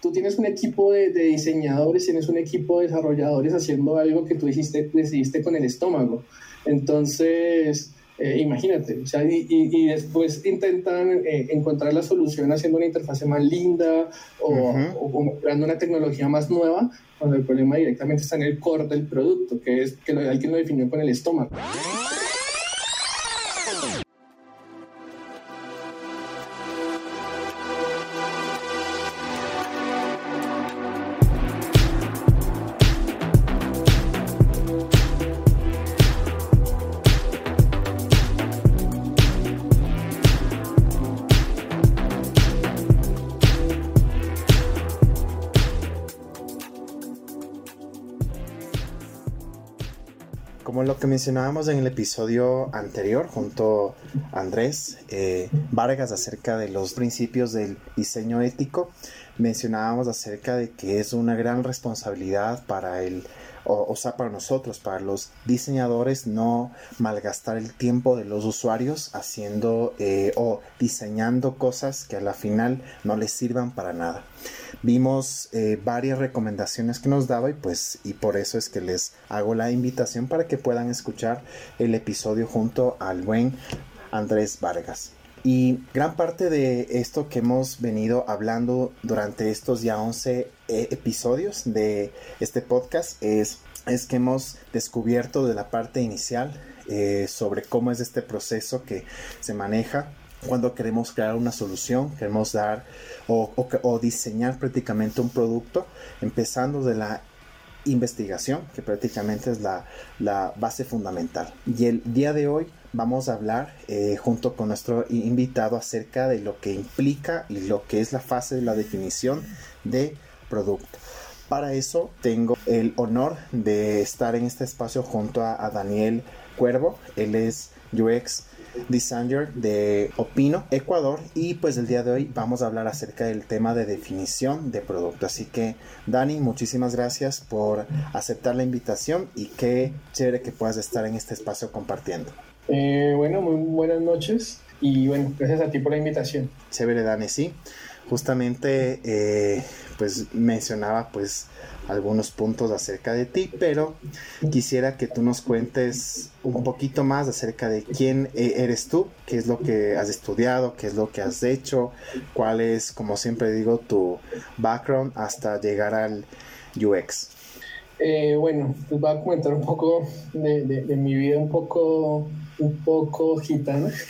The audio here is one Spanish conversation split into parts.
tú tienes un equipo de, diseñadores, tienes un equipo de desarrolladores haciendo algo que tú hiciste, decidiste con el estómago. Entonces, eh, imagínate, o sea, y, después intentan eh, encontrar la solución haciendo una interfase más linda o, uh creando una tecnología más nueva, cuando el problema directamente está en el core del producto, que es que alguien lo definió con el estómago. Mencionábamos en el episodio anterior junto a Andrés eh, Vargas acerca de los principios del diseño ético, mencionábamos acerca de que es una gran responsabilidad para el o, sea, para nosotros, para los diseñadores, no malgastar el tiempo de los usuarios haciendo eh, o diseñando cosas que a la final no les sirvan para nada. Vimos eh, varias recomendaciones que nos daba y pues y por eso es que les hago la invitación para que puedan escuchar el episodio junto al buen Andrés Vargas. Y gran parte de esto que hemos venido hablando durante estos ya 11 eh, episodios de este podcast es, es que hemos descubierto de la parte inicial eh, sobre cómo es este proceso que se maneja cuando queremos crear una solución, queremos dar o, o, diseñar prácticamente un producto, empezando de la investigación, que prácticamente es la, la, base fundamental. Y el día de hoy vamos a hablar eh, junto con nuestro invitado acerca de lo que implica y lo que es la fase de la definición de producto. Para eso tengo el honor de estar en este espacio junto a, a Daniel Cuervo. Él es UX designer de Opino, Ecuador. Y pues el día de hoy vamos a hablar acerca del tema de definición de producto. Así que Dani, muchísimas gracias por aceptar la invitación y qué chévere que puedas estar en este espacio compartiendo. Eh, bueno, muy buenas noches y bueno, gracias a ti por la invitación. Chévere, Dani, sí. Justamente, eh, pues mencionaba pues algunos puntos acerca de ti, pero quisiera que tú nos cuentes un poquito más acerca de quién e-, eres tú, qué es lo que has estudiado, qué es lo que has hecho, cuál es, como siempre digo, tu background hasta llegar al UX. Eh, bueno, pues voy a comentar un poco de, mi vida, un poco, un poco gitana.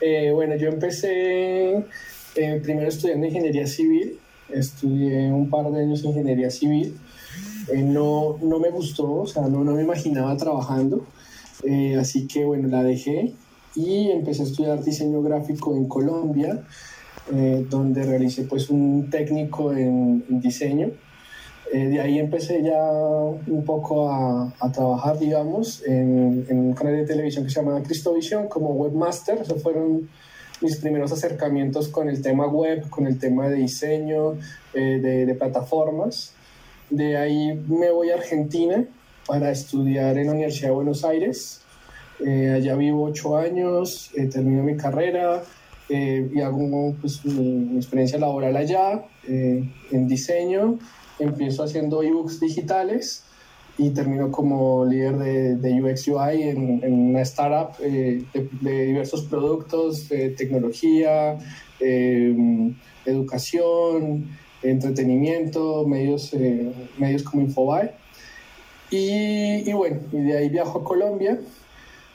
Eh, bueno, yo empecé eh, primero estudiando ingeniería civil estudié un par de años ingeniería civil. Eh, no, no me gustó, o sea, no, no me imaginaba trabajando, eh, así que bueno, la dejé y empecé a estudiar diseño gráfico en Colombia, donde realicé pues un técnico en, diseño. De ahí empecé ya un poco a, a trabajar, digamos, en, en, un canal de televisión que se llama Cristovisión como webmaster. Eso fueron mis primeros acercamientos con el tema web, con el tema de diseño, eh, de, plataformas. De ahí me voy a Argentina para estudiar en la Universidad de Buenos Aires. Eh, allá vivo ocho años, eh, termino mi carrera y hago pues, mi, experiencia laboral allá en diseño. Empiezo haciendo ebooks digitales y termino como líder de, de UX UI en, una startup eh, de, diversos productos, de tecnología, em, educación, entretenimiento, medios, eh, medios como Infobae. Y, y, bueno, y de ahí viajo a Colombia.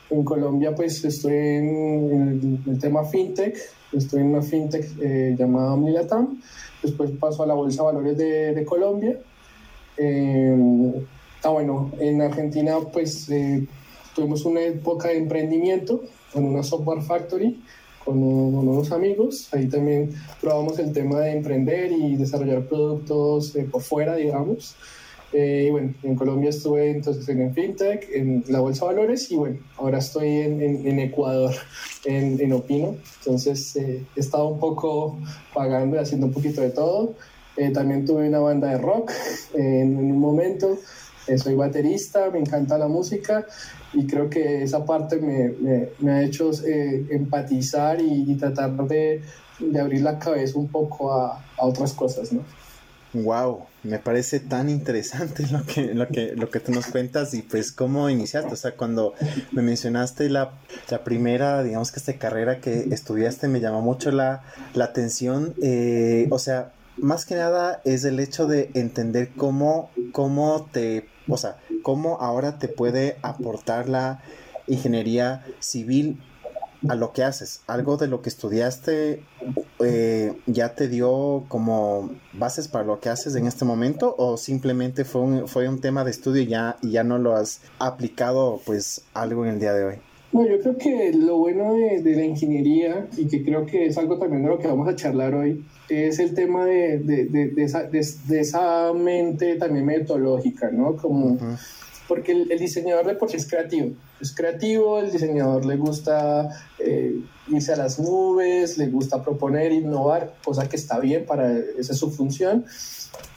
En Colombia pues estoy en, el, tema fintech, estoy en una fintech eh, llamada Omnilatam, después paso a la Bolsa de Valores de, Colombia. Em, Ah, bueno, en Argentina pues eh, tuvimos una época de emprendimiento con una software factory con, unos amigos. Ahí también probamos el tema de emprender y desarrollar productos eh, por fuera, digamos. Eh, y bueno, en Colombia estuve entonces en FinTech, en la Bolsa de Valores y bueno, ahora estoy en, Ecuador, en, Opino. Entonces he estado un poco pagando y haciendo un poquito de todo. también tuve una banda de rock en un momento. Eh, soy baterista, me encanta la música y creo que esa parte me, me, ha hecho eh, empatizar y, tratar de, de, abrir la cabeza un poco a, a, otras cosas, ¿no? Wow, me parece tan interesante lo que, lo que, lo que tú nos cuentas y pues cómo iniciaste. O sea, cuando me mencionaste la, la primera, digamos que esta carrera que estudiaste, me llamó mucho la, la atención. Eh, o sea, más que nada es el hecho de entender cómo, cómo te, o sea, cómo ahora te puede aportar la ingeniería civil a lo que haces. ¿Algo de lo que estudiaste eh, ya te dio como bases para lo que haces en este momento o simplemente fue un, fue un tema de estudio y ya, y ya no lo has aplicado pues algo en el día de hoy? No, yo creo que lo bueno de, la ingeniería y que creo que es algo también de lo que vamos a charlar hoy es el tema de, de esa, esa, mente también metodológica, ¿no? Como porque el, diseñador de por sí es creativo. Es creativo, el diseñador le gusta eh, irse a las nubes, le gusta proponer, innovar, cosa que está bien, para esa es su función.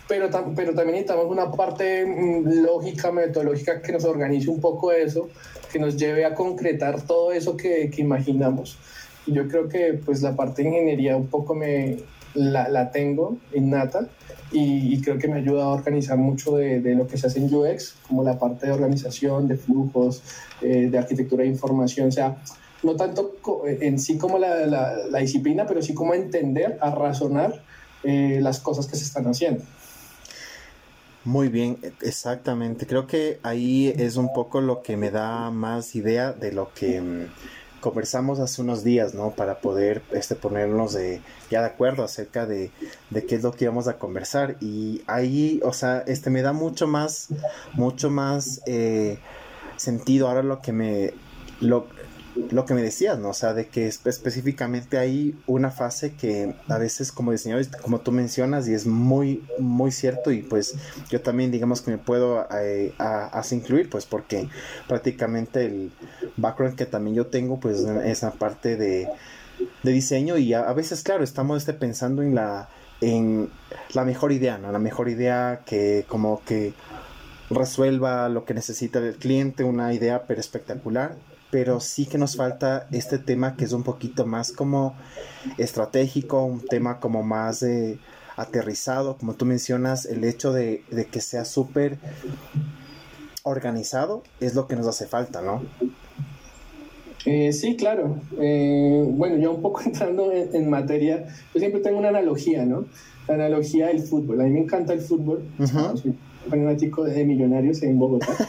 Pero, pero también necesitamos una parte mm, lógica, metodológica que nos organice un poco eso, que nos lleve a concretar todo eso que, que imaginamos. Y yo creo que pues la parte de ingeniería un poco me la, la tengo innata y, creo que me ayuda a organizar mucho de, de, lo que se hace en UX, como la parte de organización, de flujos, eh, de arquitectura de información, o sea, no tanto eh, en sí como la, la, disciplina, pero sí como entender, a razonar eh, las cosas que se están haciendo. Muy bien, exactamente. Creo que ahí es un poco lo que me da más idea de lo que mm, conversamos hace unos días, ¿no? Para poder este, ponernos de, ya de acuerdo acerca de, de, qué es lo que íbamos a conversar. Y ahí, o sea, este me da mucho más, mucho más eh, sentido ahora lo que me, lo, lo que me decías, ¿no? O sea, de que específicamente hay una fase que a veces como diseñador, como tú mencionas, y es muy, muy cierto, y pues yo también digamos que me puedo eh, incluir, pues porque prácticamente el background que también yo tengo, pues esa parte de, de diseño, y a, veces, claro, estamos este, pensando en la, en la mejor idea, ¿no? La mejor idea que como que resuelva lo que necesita el cliente, una idea pero espectacular pero sí que nos falta este tema que es un poquito más como estratégico, un tema como más eh, aterrizado, como tú mencionas, el hecho de, que sea súper organizado es lo que nos hace falta, ¿no? Eh, sí, claro. Eh, bueno, yo un poco entrando en, materia, yo siempre tengo una analogía, ¿no? La analogía del fútbol. A mí me encanta el fútbol. Soy fanático de Millonarios en Bogotá.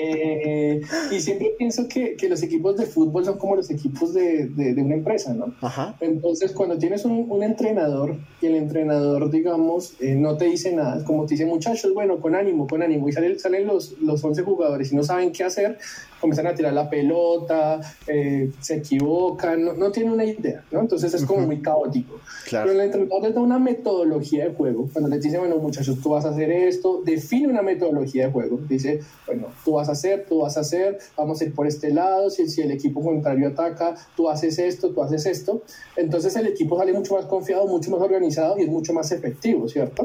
Eh, y siempre pienso que, que, los equipos de fútbol son como los equipos de, de, una empresa, ¿no? Entonces, cuando tienes un, un, entrenador y el entrenador, digamos, eh, no te dice nada, como te dice, muchachos, bueno, con ánimo, con ánimo, y salen, salen los, los 11 jugadores y no saben qué hacer, comienzan a tirar la pelota, eh, se equivocan, no, no, tienen una idea, ¿no? Entonces es como muy caótico. Pero el entrenador les da una metodología de juego, cuando les dice, bueno, muchachos, tú vas a hacer esto, define una metodología de juego, dice, bueno, tú vas a hacer, tú vas a hacer, vamos a ir por este lado, si, si el equipo contrario ataca, tú haces esto, tú haces esto. Entonces el equipo sale mucho más confiado, mucho más organizado y es mucho más efectivo, ¿cierto?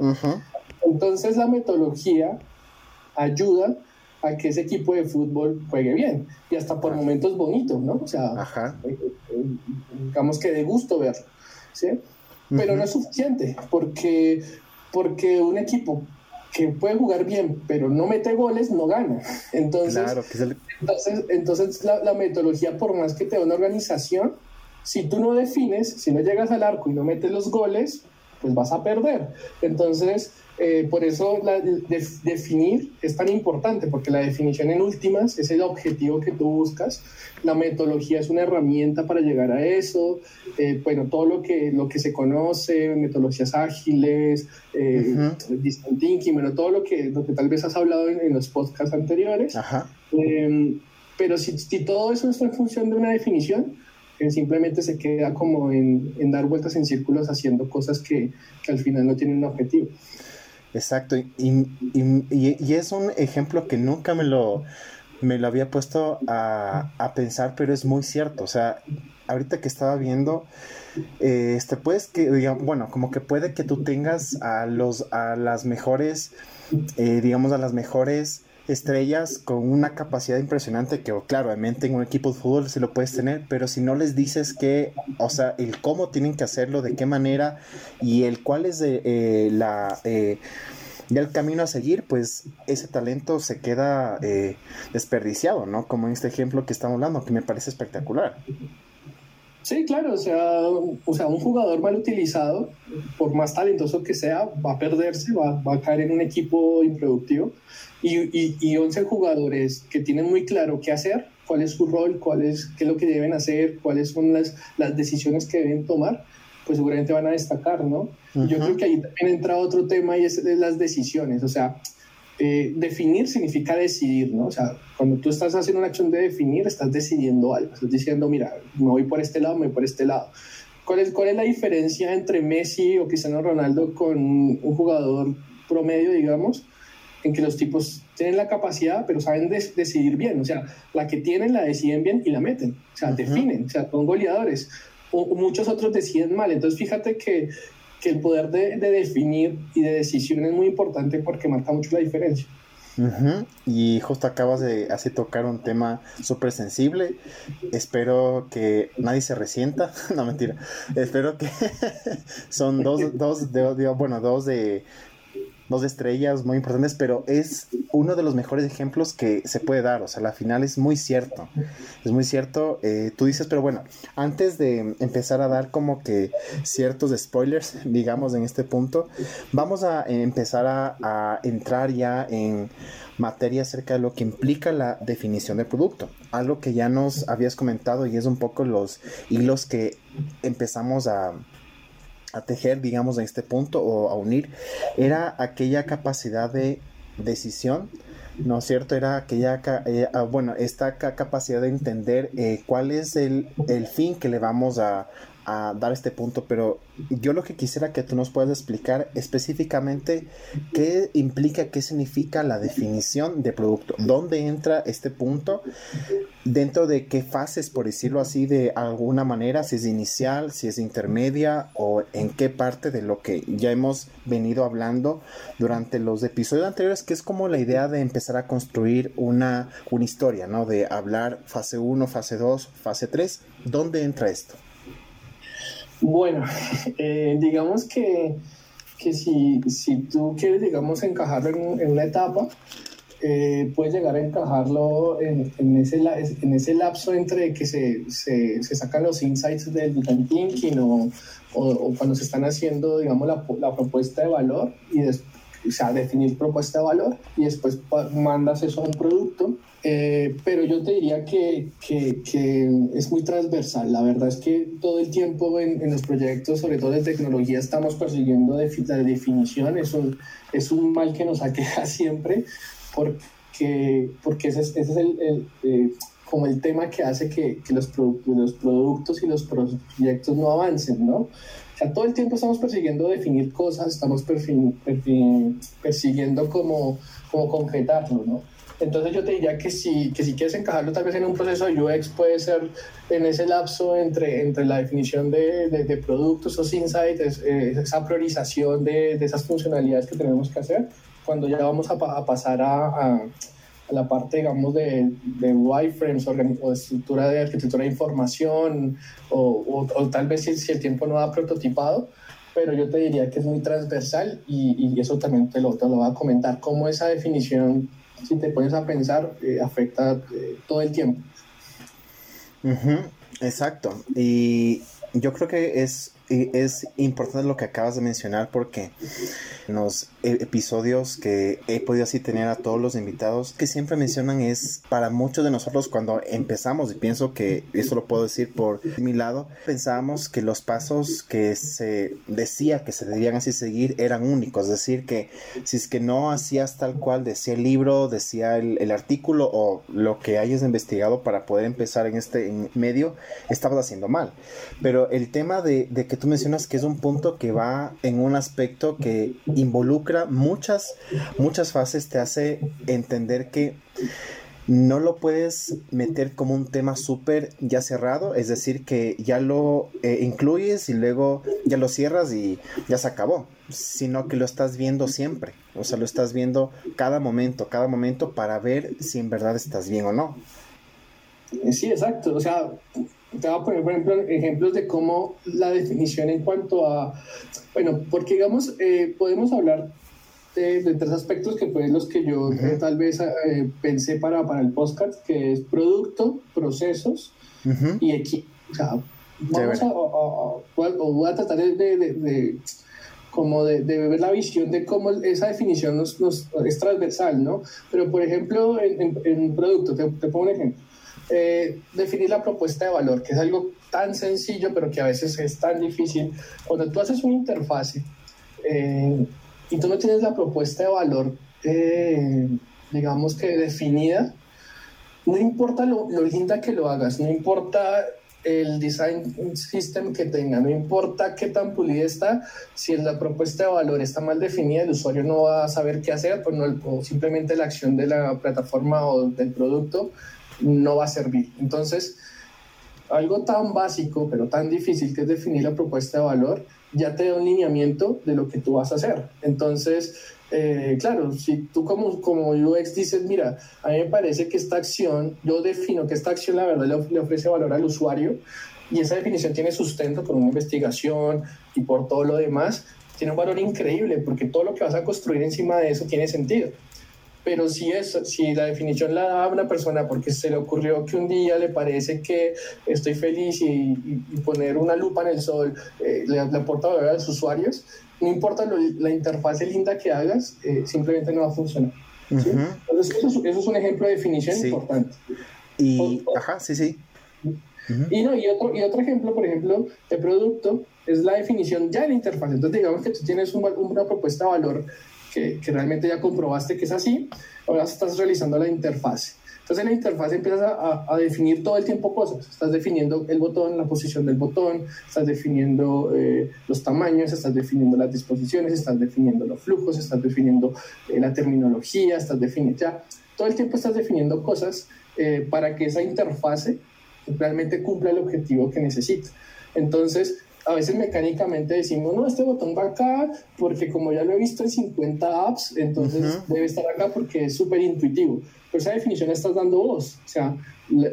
Entonces la metodología ayuda a que ese equipo de fútbol juegue bien y hasta por momentos bonitos, ¿no? O sea, eh, eh, digamos que de gusto verlo, ¿sí? Pero no es suficiente porque, porque un equipo que puede jugar bien, pero no mete goles, no gana. Entonces, entonces, entonces la, la, metodología, por más que te dé una organización, si tú no defines, si no llegas al arco y no metes los goles, pues vas a perder. Entonces, eh, por eso la, definir es tan importante, porque la definición en últimas es el objetivo que tú buscas. La metodología es una herramienta para llegar a eso. Eh, bueno, todo lo que, lo que se conoce, metodologías ágiles, eh, thinking, bueno, todo lo que, lo que tal vez has hablado en, los podcasts anteriores. Em, pero si, si todo eso está en función de una definición, simplemente se queda como en, en, dar vueltas en círculos haciendo cosas que, que al final no tienen un objetivo. Exacto, y, y, y, es un ejemplo que nunca me lo, me lo había puesto a, a, pensar, pero es muy cierto. O sea, ahorita que estaba viendo, este, pues que, digamos, bueno, como que puede que tú tengas a, los, a las mejores, eh, digamos, a las mejores estrellas con una capacidad impresionante que, claro, obviamente en un equipo de fútbol se lo puedes tener, pero si no les dices que, o sea, el cómo tienen que hacerlo, de qué manera y el cuál es de, eh, la... Eh, el camino a seguir, pues ese talento se queda eh, desperdiciado, ¿no? Como en este ejemplo que estamos hablando, que me parece espectacular. Sí, claro, o sea, o sea, un jugador mal utilizado, por más talentoso que sea, va a perderse, va, va a caer en un equipo improductivo. Y, y, 11 jugadores que tienen muy claro qué hacer, cuál es su rol, cuál es, qué es lo que deben hacer, cuáles son las, las decisiones que deben tomar, pues seguramente van a destacar, ¿no? Yo creo que ahí también entra otro tema y es las decisiones, o sea, eh, definir significa decidir, ¿no? O sea, cuando tú estás haciendo una acción de definir, estás decidiendo algo, estás diciendo, mira, me voy por este lado, me voy por este lado. ¿Cuál es, cuál es la diferencia entre Messi o Cristiano Ronaldo con un jugador promedio, digamos? En que los tipos tienen la capacidad, pero saben decidir bien. O sea, la que tienen la deciden bien y la meten. O sea, definen. O sea, son goleadores. O, muchos otros deciden mal. Entonces, fíjate que que el poder de, definir y de decisión es muy importante porque marca mucho la diferencia. Y justo acabas de así tocar un tema súper sensible. Espero que nadie se resienta. no, mentira. Espero que son dos, dos de, bueno, dos de dos estrellas muy importantes, pero es uno de los mejores ejemplos que se puede dar. O sea, la final es muy cierto. Es muy cierto. Eh, tú dices, pero bueno, antes de empezar a dar como que ciertos spoilers, digamos, en este punto, vamos a empezar a, a entrar ya en materia acerca de lo que implica la definición del producto. Algo que ya nos habías comentado y es un poco los hilos que empezamos a a tejer, digamos, en este punto o a unir, era aquella capacidad de decisión, ¿no es cierto? Era aquella, eh, ah, bueno, esta capacidad de entender eh, cuál es el, el, fin que le vamos a, a dar este punto, pero yo lo que quisiera que tú nos puedas explicar específicamente qué implica, qué significa la definición de producto, dónde entra este punto, dentro de qué fases, por decirlo así, de alguna manera, si es inicial, si es intermedia o en qué parte de lo que ya hemos venido hablando durante los episodios anteriores, que es como la idea de empezar a construir una, una historia, ¿no? De hablar fase 1, fase 2, fase 3, ¿dónde entra esto? Bueno, eh, digamos que, que si, si, tú quieres, digamos, encajarlo en, una etapa, eh, puedes llegar a encajarlo en, en, ese, en ese lapso entre que se, se, se sacan los insights del design thinking o, o, cuando se están haciendo, digamos, la, la propuesta de valor y después o sea, definir propuesta de valor y después mandas eso a un producto. Eh, pero yo te diría que, que, que, es muy transversal. La verdad es que todo el tiempo en, en los proyectos, sobre todo de tecnología, estamos persiguiendo de, definición. Es un, es un mal que nos aqueja siempre porque, porque ese, ese es el, el eh, como el tema que hace que, que los, los productos y los proyectos no avancen, ¿no? O sea, todo el tiempo estamos persiguiendo definir cosas, estamos persiguiendo como, como concretarlo, ¿no? Entonces yo te diría que si, que si quieres encajarlo tal vez en un proceso de UX puede ser en ese lapso entre, entre la definición de, de, productos, esos insights, esa priorización de, de, esas funcionalidades que tenemos que hacer, cuando ya vamos a, a pasar a la parte, digamos, de, de wireframes o, de estructura de arquitectura de información, o, o, tal vez si, el tiempo no ha prototipado, pero yo te diría que es muy transversal y, y eso también te lo, te lo voy a comentar, cómo esa definición, si te pones a pensar, eh, afecta eh, todo el tiempo. Exacto, y yo creo que es es importante lo que acabas de mencionar porque e-, episodios que he podido así tener a todos los invitados que siempre mencionan es para muchos de nosotros cuando empezamos y pienso que eso lo puedo decir por mi lado pensábamos que los pasos que se decía que se debían así seguir eran únicos es decir que si es que no hacías tal cual decía el libro decía el, artículo o lo que hayas investigado para poder empezar en este medio estabas haciendo mal. Pero el tema de, de que tú mencionas que es un punto que va en un aspecto que involucra muchas, muchas fases, te hace entender que no lo puedes meter como un tema súper ya cerrado, es decir, que ya lo eh, incluyes y luego ya lo cierras y ya se acabó, sino que lo estás viendo siempre, o sea, lo estás viendo cada momento, cada momento para ver si en verdad estás bien o no. Sí, exacto, o sea, te voy a poner, por ejemplo, ejemplos de cómo la definición en cuanto a, bueno, porque digamos, eh, podemos hablar de, tres aspectos que fueron los que yo eh, tal vez eh, pensé para, para el podcast, que es producto, procesos y equipo. O sea, vamos a, o voy a tratar de, de, como de, ver la visión de cómo esa definición nos, nos, es transversal, ¿no? Pero, por ejemplo, en, en, producto, te, te, pongo un ejemplo. Eh, definir la propuesta de valor, que es algo tan sencillo, pero que a veces es tan difícil. Cuando tú haces una interfase, eh, y tú no tienes la propuesta de valor, eh, digamos que definida, no importa lo, linda que lo hagas, no importa el design system que tenga, no importa qué tan pulida está, si la propuesta de valor está mal definida, el usuario no va a saber qué hacer, pues no, o simplemente la acción de la plataforma o del producto no va a servir. Entonces, algo tan básico, pero tan difícil que es definir la propuesta de valor, ya te da un lineamiento de lo que tú vas a hacer. Entonces, eh, claro, si tú como, como UX dices, mira, a mí me parece que esta acción, yo defino que esta acción la verdad le, ofrece valor al usuario y esa definición tiene sustento por una investigación y por todo lo demás, tiene un valor increíble porque todo lo que vas a construir encima de eso tiene sentido. Pero si, es, si la definición la da una persona porque se le ocurrió que un día le parece que estoy feliz y, poner una lupa en el sol eh, le, aporta valor a los usuarios, no importa la interfase linda que hagas, eh, simplemente no va a funcionar. Entonces, eso es, un ejemplo de definición importante. Y, ajá, sí, sí. y, no, y, otro, y otro ejemplo, por ejemplo, de producto es la definición ya de la interfaz. Entonces, digamos que tú tienes una propuesta de valor que, realmente ya comprobaste que es así, ahora estás realizando la interfase. Entonces en la interfase empiezas a, a, definir todo el tiempo cosas. Estás definiendo el botón, la posición del botón, estás definiendo eh, los tamaños, estás definiendo las disposiciones, estás definiendo los flujos, estás definiendo eh, la terminología, estás definiendo ya. Todo el tiempo estás definiendo cosas eh, para que esa interfase realmente cumpla el objetivo que necesita. Entonces, a veces mecánicamente decimos, no, este botón va acá porque como ya lo he visto en 50 apps, entonces debe estar acá porque es súper intuitivo. Pero esa definición la estás dando vos. O sea,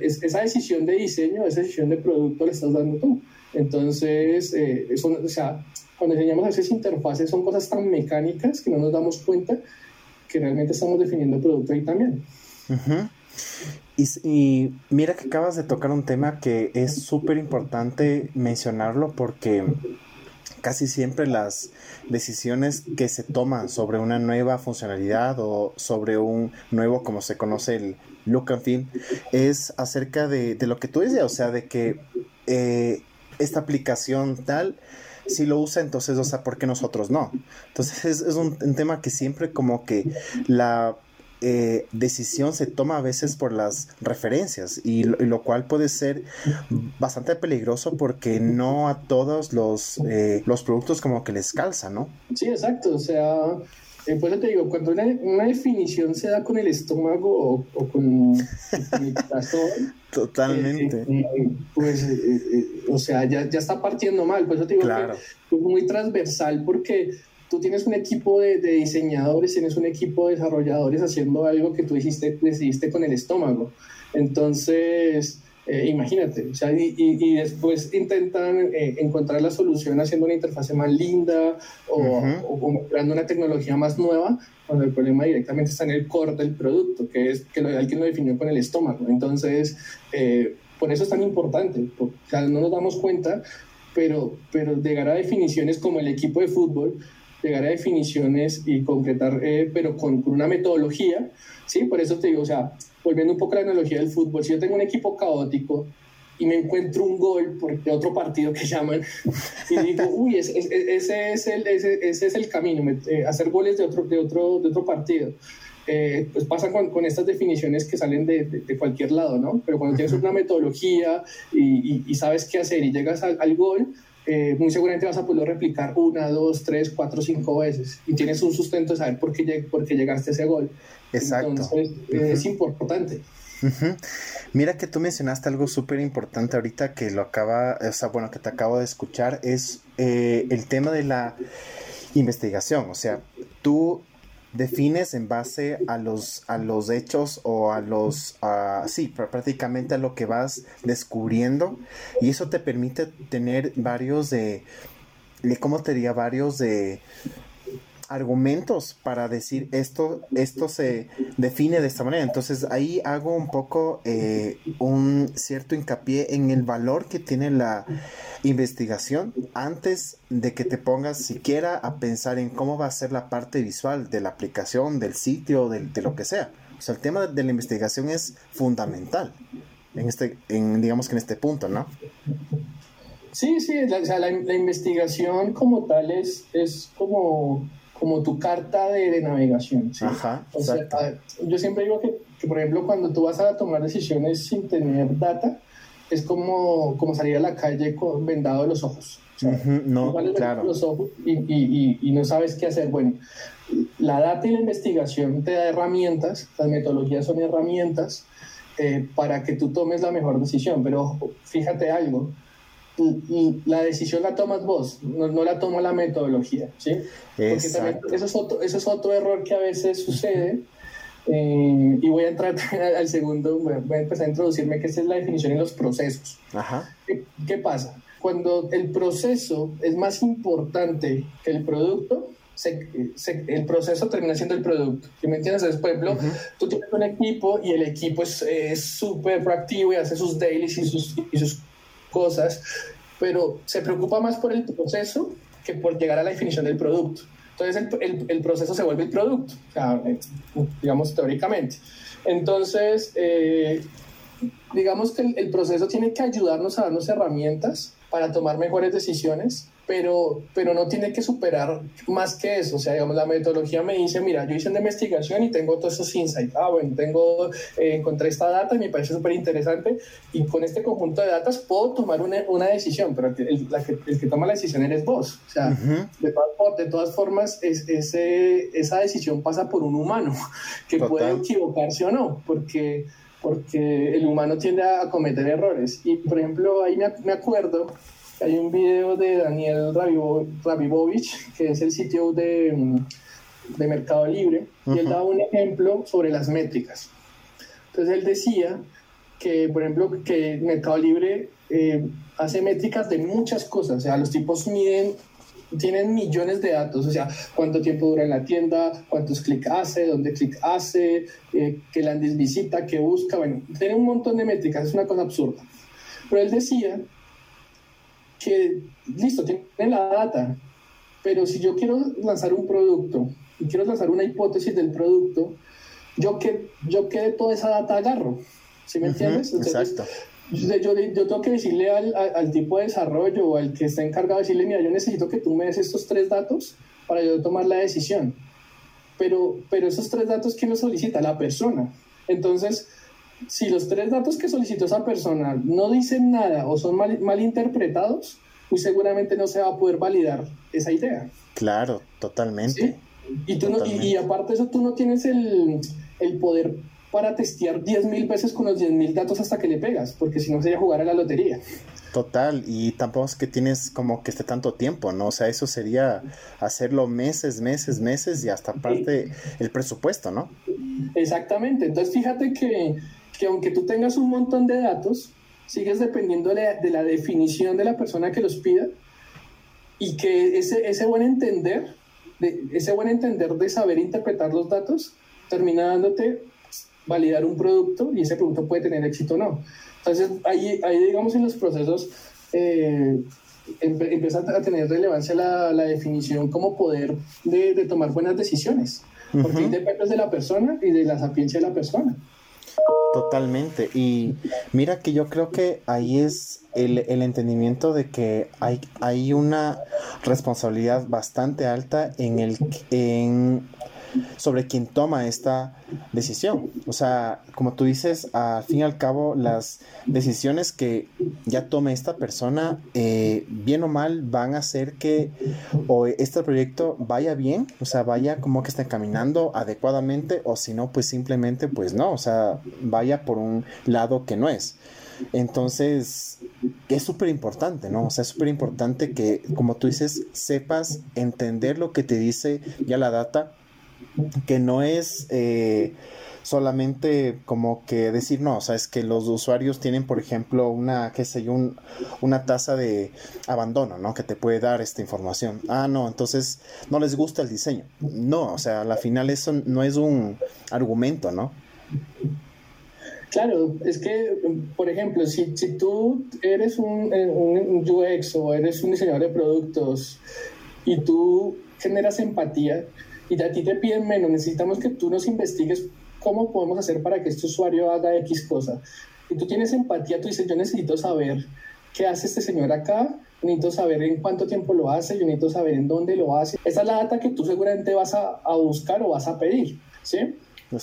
esa decisión de diseño, esa decisión de producto la estás dando tú. Entonces, eh, o sea, cuando diseñamos esas interfaces son cosas tan mecánicas que no nos damos cuenta que realmente estamos definiendo producto ahí también. Y, mira que acabas de tocar un tema que es súper importante mencionarlo porque casi siempre las decisiones que se toman sobre una nueva funcionalidad o sobre un nuevo, como se conoce el look and feel, es acerca de, lo que tú dices, o sea, de que eh, esta aplicación tal si lo usa, entonces, o sea, ¿por qué nosotros no? Entonces es, es un, tema que siempre como que la eh, decisión se toma a veces por las referencias y lo, cual puede ser bastante peligroso porque no a todos los, eh, los productos como que les calza, ¿no? Sí, exacto, o sea, eh, pues te digo, cuando una, definición se da con el estómago o, con, el corazón, Totalmente. pues, o sea, ya, ya, está partiendo mal. Por eso te digo que es muy transversal porque tú tienes un equipo de, diseñadores, tienes un equipo de desarrolladores haciendo algo que tú dijiste, decidiste con el estómago. Entonces, eh, imagínate, o sea, y, después intentan eh, encontrar la solución haciendo una interfase más linda o, creando una tecnología más nueva, cuando el problema directamente está en el core del producto, que es que alguien lo definió con el estómago. Entonces, eh, por eso es tan importante, porque no nos damos cuenta, pero, pero llegar a definiciones como el equipo de fútbol, llegar a definiciones y concretar, eh, pero con, una metodología, ¿sí? Por eso te digo, o sea, volviendo un poco a la analogía del fútbol, si yo tengo un equipo caótico y me encuentro un gol por de otro partido que llaman y digo, uy, ese, ese, es, el, ese, ese es el camino, eh, hacer goles de otro, de otro, de otro partido. Eh, pues pasa con, con, estas definiciones que salen de, de, cualquier lado, ¿no? Pero cuando tienes una metodología y, y, sabes qué hacer y llegas al, al gol, eh, muy seguramente vas a poderlo replicar una, dos, tres, cuatro, cinco veces y tienes un sustento de saber por qué, por qué llegaste a ese gol. Exacto. Entonces, es importante. Mira que tú mencionaste algo súper importante ahorita que lo acaba, o sea, bueno, que te acabo de escuchar, es eh, el tema de la investigación. O sea, tú defines en base a los, a los hechos o a los, sí, prácticamente a lo que vas descubriendo y eso te permite tener varios de, ¿cómo te diría? Varios de argumentos para decir esto, esto se define de esta manera. Entonces ahí hago un poco eh, un cierto hincapié en el valor que tiene la investigación antes de que te pongas siquiera a pensar en cómo va a ser la parte visual de la aplicación, del sitio, de, lo que sea. O sea, el tema de la investigación es fundamental en este, en, digamos que en este punto, ¿no? Sí, sí, o sea, la, la investigación como tal es, es como como tu carta de, navegación. ¿sí? Ajá, o sea, yo siempre digo que, por ejemplo, cuando tú vas a tomar decisiones sin tener data, es como, como salir a la calle con vendado de los ojos. no, claro. Los ojos y, y, y, no sabes qué hacer. Bueno, la data y la investigación te da herramientas, las metodologías son herramientas eh, para que tú tomes la mejor decisión. Pero fíjate algo, la decisión la tomas vos, no, la toma la metodología, ¿sí? Porque también eso es, otro, eso es otro error que a veces sucede. Eh, y voy a entrar al segundo, voy a empezar a introducirme que esa es la definición en los procesos. Ajá. ¿Qué, pasa? Cuando el proceso es más importante que el producto, el proceso termina siendo el producto. ¿Me entiendes? por ejemplo, tú tienes un equipo y el equipo es súper proactivo y hace sus dailies y sus, y sus cosas, pero se preocupa más por el proceso que por llegar a la definición del producto. Entonces el, el, proceso se vuelve el producto, digamos teóricamente. Entonces, eh, digamos que el, proceso tiene que ayudarnos a darnos herramientas para tomar mejores decisiones pero, pero no tiene que superar más que eso. O sea, digamos, la metodología me dice, mira, yo hice una investigación y tengo todos esos insights. Ah, bueno, tengo, eh, encontré esta data y me parece súper interesante y con este conjunto de datos puedo tomar una, una decisión, pero el, la que, el, que, toma la decisión eres vos. O sea, de, todas, de, todas, formas, es, ese, esa decisión pasa por un humano que puede equivocarse o no, porque porque el humano tiende a cometer errores. Y, por ejemplo, ahí me, me acuerdo hay un video de Daniel Rabibovich, que es el sitio de, mm, de Mercado Libre, y él daba un ejemplo sobre las métricas. Entonces él decía que, por ejemplo, que Mercado Libre eh, hace métricas de muchas cosas, o sea, los tipos miden tienen millones de datos, o sea, cuánto tiempo dura en la tienda, cuántos clics hace, dónde clic hace, eh, qué landis visita, qué busca, bueno, tiene un montón de métricas, es una cosa absurda. Pero él decía que, listo, tiene la data, pero si yo quiero lanzar un producto y quiero lanzar una hipótesis del producto, yo que, yo que de toda esa data agarro, ¿sí me entiendes? exacto. Yo, yo, tengo que decirle al, al, tipo de desarrollo o al que está encargado de decirle, mira, yo necesito que tú me des estos tres datos para yo tomar la decisión. Pero, pero esos tres datos, ¿quién los solicita? La persona. Entonces, si los tres datos que solicitó esa persona no dicen nada o son mal, interpretados, muy seguramente no se va a poder validar esa idea. Claro, totalmente. Y, tú y, aparte de eso, tú no tienes el, el poder para testear 10.000 veces con los 10.000 datos hasta que le pegas, porque si no sería jugar a la lotería. Total, y tampoco es que tienes como que esté tanto tiempo, ¿no? O sea, eso sería hacerlo meses, meses, meses y hasta parte el presupuesto, ¿no? Exactamente, entonces fíjate que que aunque tú tengas un montón de datos, sigues dependiendo de, la definición de la persona que los pida y que ese, ese buen entender, de, ese buen entender de saber interpretar los datos, termina dándote validar un producto y ese producto puede tener éxito o no. Entonces, ahí, ahí digamos, en los procesos eh, empieza a tener relevancia la, la definición como poder de, de, tomar buenas decisiones, porque depende de la persona y de la sapiencia de la persona. Totalmente. Y mira que yo creo que ahí es el, entendimiento de que hay, hay una responsabilidad bastante alta en el en sobre quien toma esta decisión. O sea, como tú dices, al fin y al cabo, las decisiones que ya tome esta persona, eh, bien o mal, van a hacer que o este proyecto vaya bien, o sea, vaya como que esté caminando adecuadamente, o si no, pues simplemente, pues no, o sea, vaya por un lado que no es. Entonces, es súper importante, ¿no? O sea, es súper importante que, como tú dices, sepas entender lo que te dice ya la data, que no es eh, solamente como que decir, no, o sea, es que los usuarios tienen, por ejemplo, una, qué sé yo, una tasa de abandono, ¿no? Que te puede dar esta información. Ah, no, entonces no les gusta el diseño. No, o sea, al final eso no es un argumento, ¿no? Claro, es que, por ejemplo, si, si tú eres un, un, UX o eres un diseñador de productos y tú generas empatía y a ti te piden menos, necesitamos que tú nos investigues cómo podemos hacer para que este usuario haga X cosa. Y tú tienes empatía, tú dices, yo necesito saber qué hace este señor acá, necesito saber en cuánto tiempo lo hace, yo necesito saber en dónde lo hace. Esa es la data que tú seguramente vas a, a buscar o vas a pedir, ¿sí?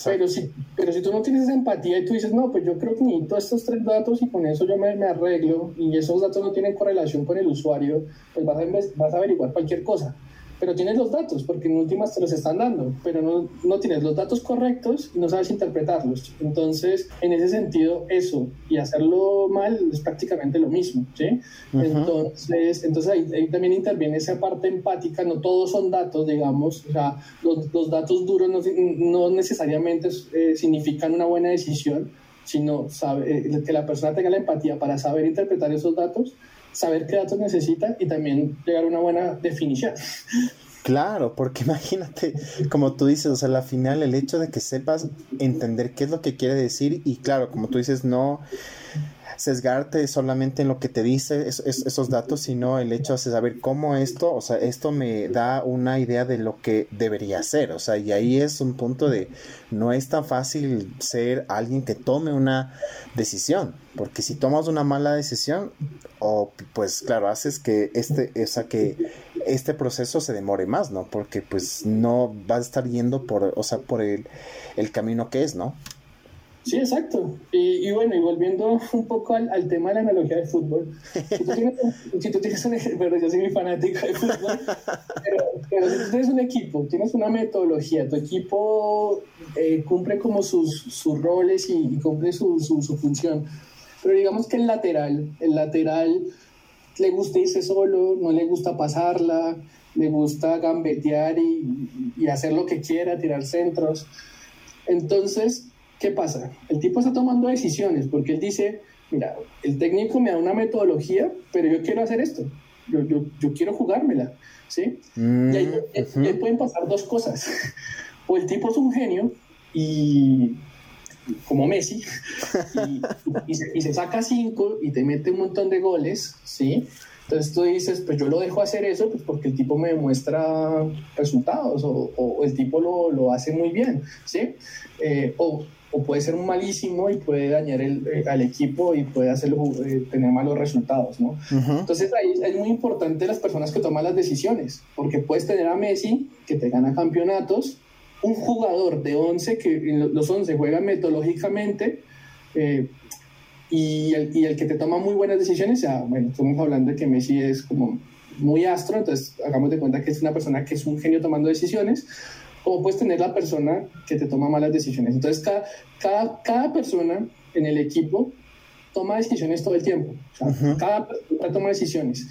Pero si, pero si tú no tienes esa empatía y tú dices, no, pues yo creo que necesito estos tres datos y con eso yo me, me arreglo y esos datos no tienen correlación con el usuario, pues vas a, vas a averiguar cualquier cosa pero tienes los datos, porque en últimas te los están dando, pero no, no, tienes los datos correctos y no sabes interpretarlos. Entonces, en ese sentido, eso y hacerlo mal es prácticamente lo mismo, ¿sí? Entonces, entonces ahí, también interviene esa parte empática, no todos son datos, digamos, o sea, los, los datos duros no, no necesariamente eh, significan una buena decisión, sino sabe, eh, que la persona tenga la empatía para saber interpretar esos datos saber qué datos necesita y también llegar a una buena definición. Claro, porque imagínate, como tú dices, o sea, al final el hecho de que sepas entender qué es lo que quiere decir y claro, como tú dices, no sesgarte solamente en lo que te dice esos datos, sino el hecho de saber cómo esto, o sea, esto me da una idea de lo que debería ser, o sea, y ahí es un punto de no es tan fácil ser alguien que tome una decisión, porque si tomas una mala decisión, o pues claro, haces que este, o que este proceso se demore más, ¿no? Porque pues no vas a estar yendo por, o sea, por el, el camino que es, ¿no? Sí, exacto. Y, bueno, y volviendo un poco al, tema de la analogía del fútbol, si tú tienes, si tú tienes un pero yo soy muy fanático de fútbol, pero, si tú tienes un equipo, tienes una metodología, tu equipo eh, cumple como sus, sus roles y, cumple su, su, su, función, pero digamos que el lateral, el lateral le gusta irse solo, no le gusta pasarla, le gusta gambetear y, y hacer lo que quiera, tirar centros. Entonces, ¿Qué pasa? El tipo está tomando decisiones porque él dice, mira, el técnico me da una metodología, pero yo quiero hacer esto, yo, yo, yo quiero jugármela, ¿sí? y, ahí, mm, pueden pasar dos cosas. o el tipo es un genio y como Messi, y, se, y, se, saca cinco y te mete un montón de goles, ¿sí? Entonces tú dices, pues yo lo dejo hacer eso pues porque el tipo me demuestra resultados o, o el tipo lo, lo, hace muy bien, ¿sí? Eh, o o puede ser malísimo y puede dañar el, eh, al equipo y puede hacerlo, eh, tener malos resultados, ¿no? Entonces ahí es muy importante las personas que toman las decisiones, porque puedes tener a Messi, que te gana campeonatos, un jugador de 11, que los 11 juegan metodológicamente, eh, y, el, y, el, que te toma muy buenas decisiones, ya, bueno, estamos hablando de que Messi es como muy astro, entonces hagamos de cuenta que es una persona que es un genio tomando decisiones, o puedes tener la persona que te toma malas decisiones. Entonces, cada, cada, cada persona en el equipo toma decisiones todo el tiempo. Cada persona toma decisiones.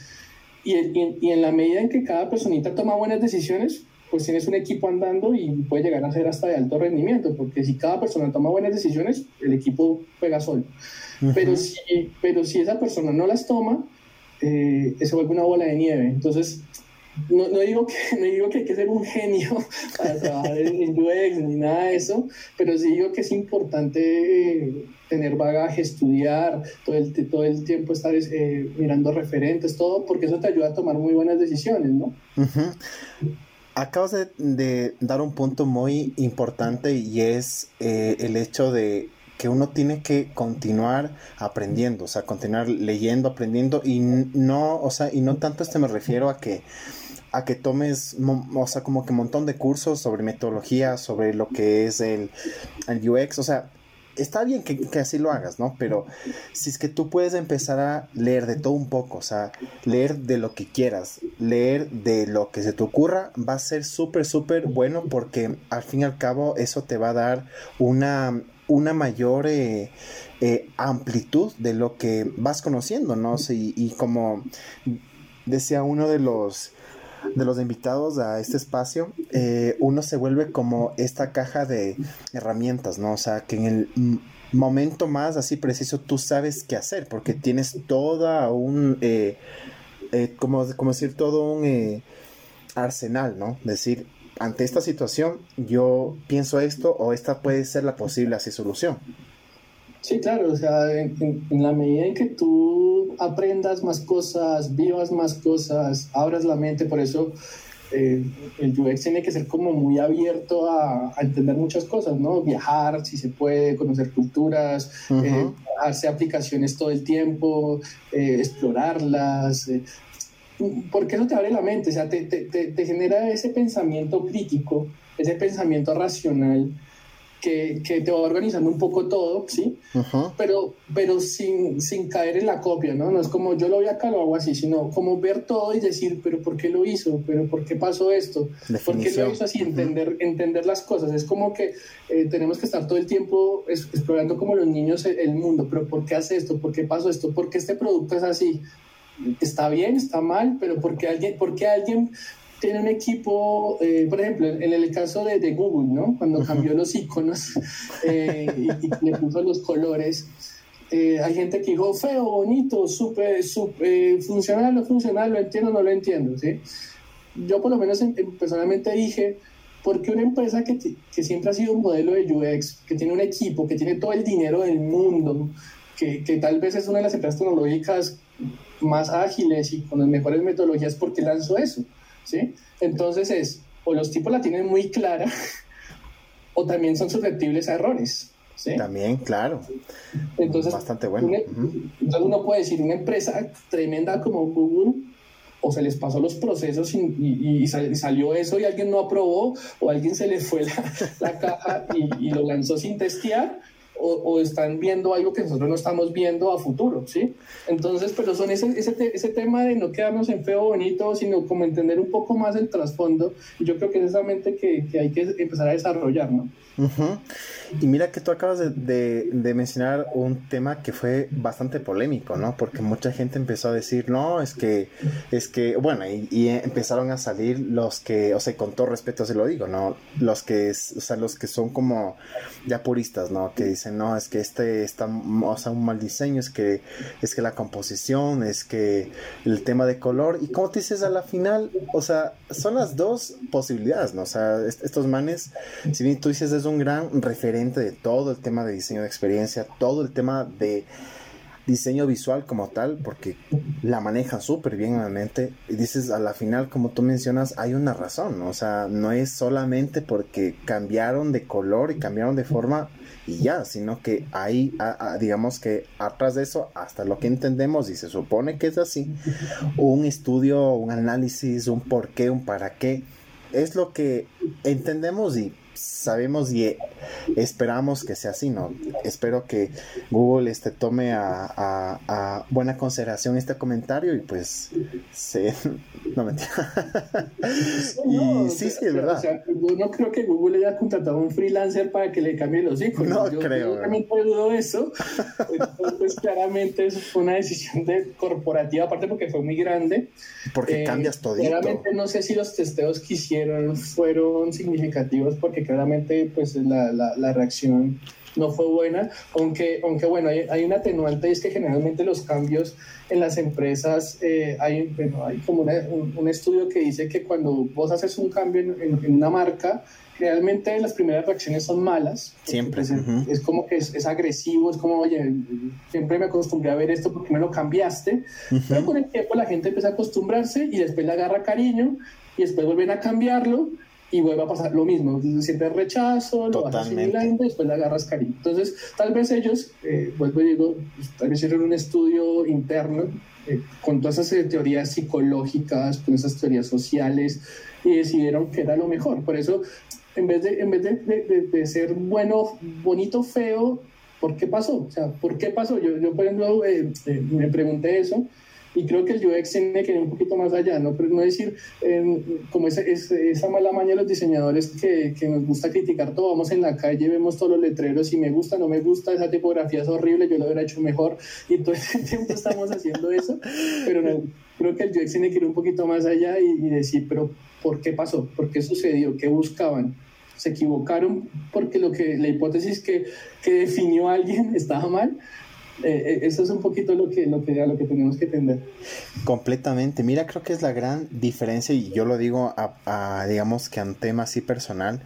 Y, y, en la medida en que cada personita toma buenas decisiones, pues tienes un equipo andando y puede llegar a ser hasta de alto rendimiento, porque si cada persona toma buenas decisiones, el equipo juega solo. pero, si, pero si esa persona no las toma, eh, se vuelve una bola de nieve. Entonces, no, no, digo que, no digo que hay que ser un genio para trabajar en, UX ni nada de eso, pero sí digo que es importante tener bagaje, estudiar, todo el, todo el tiempo estar eh, mirando referentes, todo, porque eso te ayuda a tomar muy buenas decisiones, ¿no? Acabas de, dar un punto muy importante y es eh, el hecho de que uno tiene que continuar aprendiendo, o sea, continuar leyendo, aprendiendo y no, o sea, y no tanto este me refiero a que a que tomes, o sea, como que un montón de cursos sobre metodología, sobre lo que es el, el UX, o sea, está bien que, así lo hagas, ¿no? Pero si es que tú puedes empezar a leer de todo un poco, o sea, leer de lo que quieras, leer de lo que se te ocurra, va a ser súper, súper bueno porque al fin y al cabo eso te va a dar una, una mayor eh, eh, amplitud de lo que vas conociendo, ¿no? y como decía uno de los de los invitados a este espacio, eh, uno se vuelve como esta caja de herramientas, ¿no? O sea, que en el momento más así preciso tú sabes qué hacer, porque tienes toda un, eh, eh, como, como decir, todo un arsenal, ¿no? Decir, ante esta situación yo pienso esto o esta puede ser la posible así solución. Sí, claro, o sea, en, la medida en que tú aprendas más cosas, vivas más cosas, abras la mente, por eso eh, el UX tiene que ser como muy abierto a, entender muchas cosas, ¿no? Viajar, si se puede, conocer culturas, uh hacer aplicaciones todo el tiempo, eh, explorarlas, porque eso te abre la mente, o sea, te, te, te genera ese pensamiento crítico, ese pensamiento racional que, que, te va organizando un poco todo, ¿sí? Pero, pero sin, sin caer en la copia, ¿no? No es como yo lo voy acá, lo hago así, sino como ver todo y decir, pero ¿por qué lo hizo? ¿Pero por qué pasó esto? ¿Por qué lo hizo así? entender, entender las cosas. Es como que eh, tenemos que estar todo el tiempo explorando como los niños el, mundo, pero ¿por qué hace esto? ¿Por qué pasó esto? ¿Por qué este producto es así? está bien, está mal, pero porque alguien, porque alguien tiene un equipo, eh, por ejemplo, en el caso de, de Google, ¿no? Cuando cambió los iconos eh, y, le puso los colores, eh, hay gente que dijo feo, bonito, súper, super, funcional, no funcional, lo entiendo, no lo entiendo, ¿sí? Yo por lo menos personalmente dije, ¿por qué una empresa que, que siempre ha sido un modelo de UX, que tiene un equipo, que tiene todo el dinero del mundo, que, que tal vez es una de las empresas tecnológicas más ágiles y con las mejores metodologías, ¿por qué lanzó eso? ¿Sí? Entonces es, o los tipos la tienen muy clara, o también son susceptibles a errores. ¿sí? También, claro. Entonces, Bastante bueno. Entonces uno puede decir, una empresa tremenda como Google, o se les pasó los procesos y, salió eso y alguien no aprobó, o alguien se le fue la, caja y, y, lo lanzó sin testear, o, están viendo algo que nosotros no estamos viendo a futuro, ¿sí? Entonces, pero son ese, ese, ese tema de no quedarnos en feo bonito, sino como entender un poco más el trasfondo, yo creo que es esa mente que, que hay que empezar a desarrollar, ¿no? Y mira que tú acabas de, de, mencionar un tema que fue bastante polémico, ¿no? Porque mucha gente empezó a decir, no, es que, es que, bueno, y, empezaron a salir los que, o sea, con todo respeto se lo digo, ¿no? Los que, o sea, los que son como ya puristas, ¿no? Que dicen, no, es que este está, o sea, un mal diseño, es que, es que la composición, es que el tema de color, y como te dices a la final, o sea, son las dos posibilidades, ¿no? O sea, estos manes, si bien tú dices es un gran referente, de todo el tema de diseño de experiencia, todo el tema de diseño visual como tal, porque la manejan súper bien en la mente. Y dices, a la final, como tú mencionas, hay una razón, o sea, no es solamente porque cambiaron de color y cambiaron de forma y ya, sino que hay, digamos que atrás de eso, hasta lo que entendemos y se supone que es así, un estudio, un análisis, un por qué, un para qué, es lo que entendemos y sabemos y esperamos que sea así, ¿no? Espero que Google este, tome a, buena consideración este comentario y pues se... No mentira. y sí, sí, es verdad. yo no creo que Google haya contratado a un freelancer para que le cambie los iconos. No yo, creo. Yo dudo eso. pues claramente eso fue una decisión de corporativa, aparte porque fue muy grande. Porque cambias todo. Claramente no sé si los testeos que hicieron fueron significativos porque claramente pues la, la, reacción no fue buena, aunque, aunque bueno, hay, hay, una atenuante, es que generalmente los cambios en las empresas, eh, hay, bueno, hay como un, estudio que dice que cuando vos haces un cambio en, en, una marca, realmente las primeras reacciones son malas. Siempre. Pues, es como que es, es, agresivo, es como, oye, siempre me acostumbré a ver esto porque me lo cambiaste, pero con el tiempo la gente empieza a acostumbrarse y después le agarra cariño y después vuelven a cambiarlo y vuelve a pasar lo mismo. Siempre rechazo, lo vas asimilando y después le agarras cariño. Entonces, tal vez ellos, eh, vuelvo y digo, tal vez hicieron un estudio interno eh, con todas esas eh, teorías psicológicas, con esas teorías sociales y decidieron que era lo mejor. Por eso, en vez de, en vez de, de, ser bueno, bonito, feo, ¿por qué pasó? O sea, ¿por qué pasó? Yo, yo por ejemplo, me pregunté eso y creo que el UX tiene que ir un poquito más allá, no, Pero no decir como esa, esa mala maña de los diseñadores que, que, nos gusta criticar todo, vamos en la calle, vemos todos los letreros, si me gusta, no me gusta, esa tipografía es horrible, yo lo hubiera hecho mejor, y todo el tiempo estamos haciendo eso, pero no, creo que el UX tiene que ir un poquito más allá y, y decir, pero ¿por qué pasó? ¿Por qué sucedió? ¿Qué buscaban? se equivocaron porque lo que la hipótesis que, que definió alguien estaba mal eh, eh, eso es un poquito lo que, lo, que, a lo que tenemos que entender. Completamente. Mira, creo que es la gran diferencia, y yo lo digo a, digamos que a un tema así personal,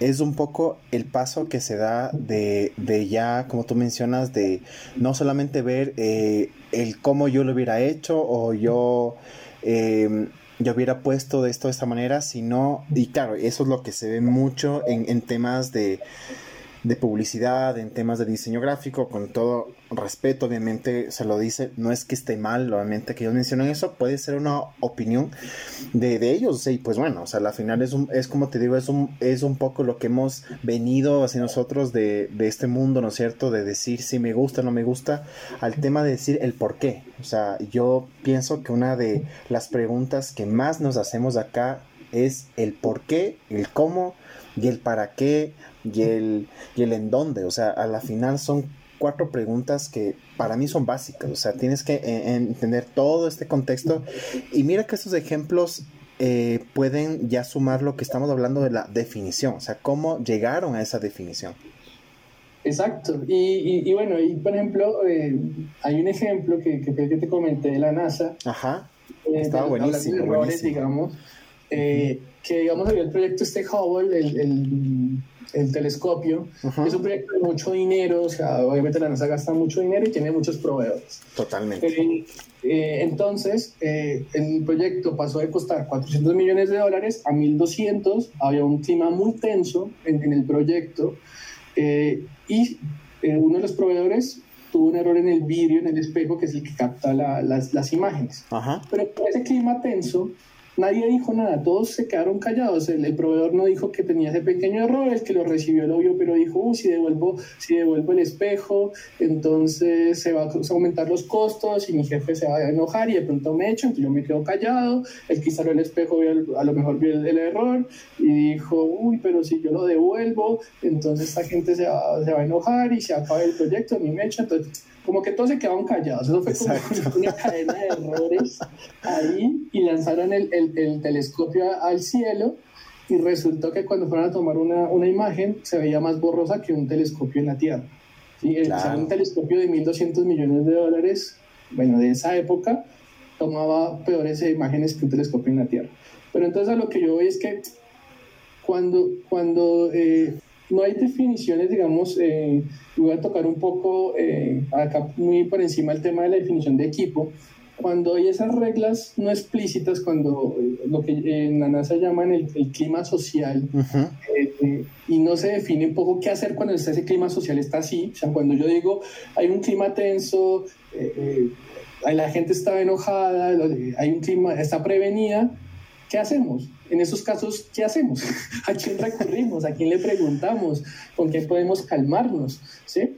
es un poco el paso que se da de, de ya, como tú mencionas, de no solamente ver eh, el cómo yo lo hubiera hecho o yo... Em, yo hubiera puesto de esto de esta manera, sino, y claro, eso es lo que se ve mucho en, en temas de, de publicidad, en temas de diseño gráfico, con todo respeto, obviamente se lo dice, no es que esté mal, obviamente que ellos mencionan eso, puede ser una opinión de, de ellos, y pues bueno, o sea, al final es, un, es como te digo, es un, es un poco lo que hemos venido hacia nosotros de, de este mundo, ¿no es cierto? De decir si me gusta, no me gusta, al tema de decir el por qué, o sea, yo pienso que una de las preguntas que más nos hacemos acá es el por qué, el cómo y el para qué y el, y el en dónde. O sea, a la final son cuatro preguntas que para mí son básicas. O sea, tienes que eh, entender todo este contexto. Y mira que estos ejemplos eh, pueden ya sumar lo que estamos hablando de la definición. O sea, cómo llegaron a esa definición. Exacto. Y, y, bueno, y por ejemplo, eh, hay un ejemplo que, que, que, te comenté de la NASA. Ajá. Estaba buenísimo. buenísimo. digamos. Que digamos había el proyecto este Hubble, el el telescopio. Es un proyecto de mucho dinero, o sea, obviamente la NASA gasta mucho dinero y tiene muchos proveedores. Totalmente. Eh, eh, entonces, eh, el proyecto pasó de costar 400 millones de dólares a 1.200, había un clima muy tenso en, el proyecto y uno de los proveedores tuvo un error en el vidrio, en el espejo, que es el que capta las, las, imágenes. Pero por ese clima tenso, Nadie dijo nada, todos se quedaron callados. El, proveedor no dijo que tenía ese pequeño error, el que lo recibió lo vio, pero dijo, uh, si devuelvo, si devuelvo el espejo, entonces se va a aumentar los costos y mi jefe se va a enojar y de pronto me echo, entonces yo me quedo callado. El que instaló el espejo a lo mejor vio el, error y dijo, uy, pero si yo lo devuelvo, entonces esta gente se va, se va a enojar y se acaba el proyecto, ni me echo. Entonces, como que todos se quedaron callados. Eso fue como una cadena de errores ahí y lanzaron el, el, telescopio al cielo y resultó que cuando fueron a tomar una, una, imagen se veía más borrosa que un telescopio en la Tierra. ¿sí? un telescopio de 1.200 millones de dólares, bueno, de esa época, tomaba peores imágenes que un telescopio en la Tierra. Pero entonces a lo que yo voy es que cuando, cuando eh, no hay definiciones, digamos, eh, voy a tocar un poco eh, acá muy por encima el tema de la definición de equipo. Cuando hay esas reglas no explícitas, cuando eh, lo que en la NASA llaman el, clima social, y no se define un poco qué hacer cuando ese clima social está así, o sea, cuando yo digo hay un clima tenso, la gente está enojada, hay un clima, está prevenida, ¿qué hacemos? En esos casos, ¿qué hacemos? ¿A quién recurrimos? ¿A quién le preguntamos? ¿Con qué podemos calmarnos? ¿Sí?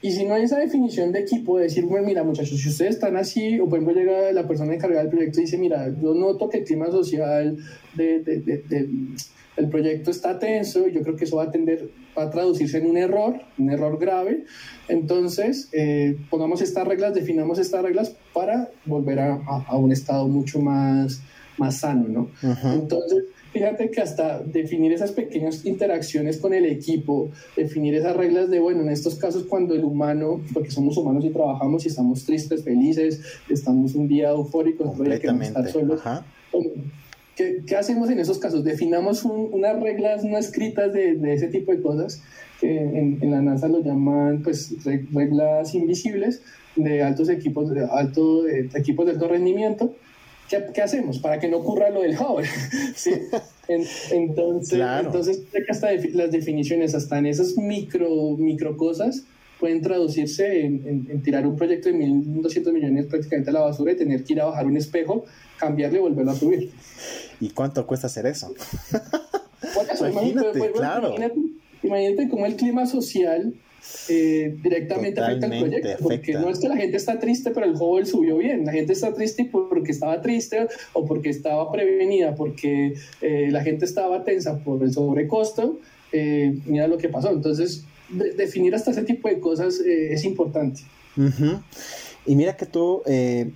Y si no hay esa definición de equipo, de decir, bueno, mira, muchachos, si ustedes están así, o por ejemplo llega la persona encargada del proyecto y dice, mira, yo noto que el clima social de, de, de, del proyecto está tenso, y yo creo que eso va a tender, va a traducirse en un error, un error grave. Entonces, eh, pongamos estas reglas, definamos estas reglas para volver a, a un estado mucho más más sano, ¿no? Entonces, fíjate que hasta definir esas pequeñas interacciones con el equipo, definir esas reglas de, bueno, en estos casos cuando el humano, porque somos humanos y trabajamos y estamos tristes, felices, estamos un día eufóricos, queremos estar solos. ¿Qué, ¿Qué, hacemos en esos casos? Definamos unas reglas no escritas de, de, ese tipo de cosas, que en, en, la NASA lo llaman pues reglas invisibles de altos equipos, de alto, de equipos de alto rendimiento, ¿Qué, hacemos para que no ocurra lo del Hubble? ¿Sí? entonces, entonces hasta las definiciones, hasta en esas micro, micro cosas, pueden traducirse en, tirar un proyecto de 1.200 millones prácticamente a la basura y tener que ir a bajar un espejo, cambiarle y volverlo a subir. ¿Y cuánto cuesta hacer eso? imagínate, pues, claro. imagínate, cómo el clima social eh, directamente afecta al proyecto, porque no es que la gente está triste, pero el juego subió bien, la gente está triste porque estaba triste o porque estaba prevenida, porque eh, la gente estaba tensa por el sobrecosto, eh, mira lo que pasó, entonces definir hasta ese tipo de cosas es importante. Y mira que tú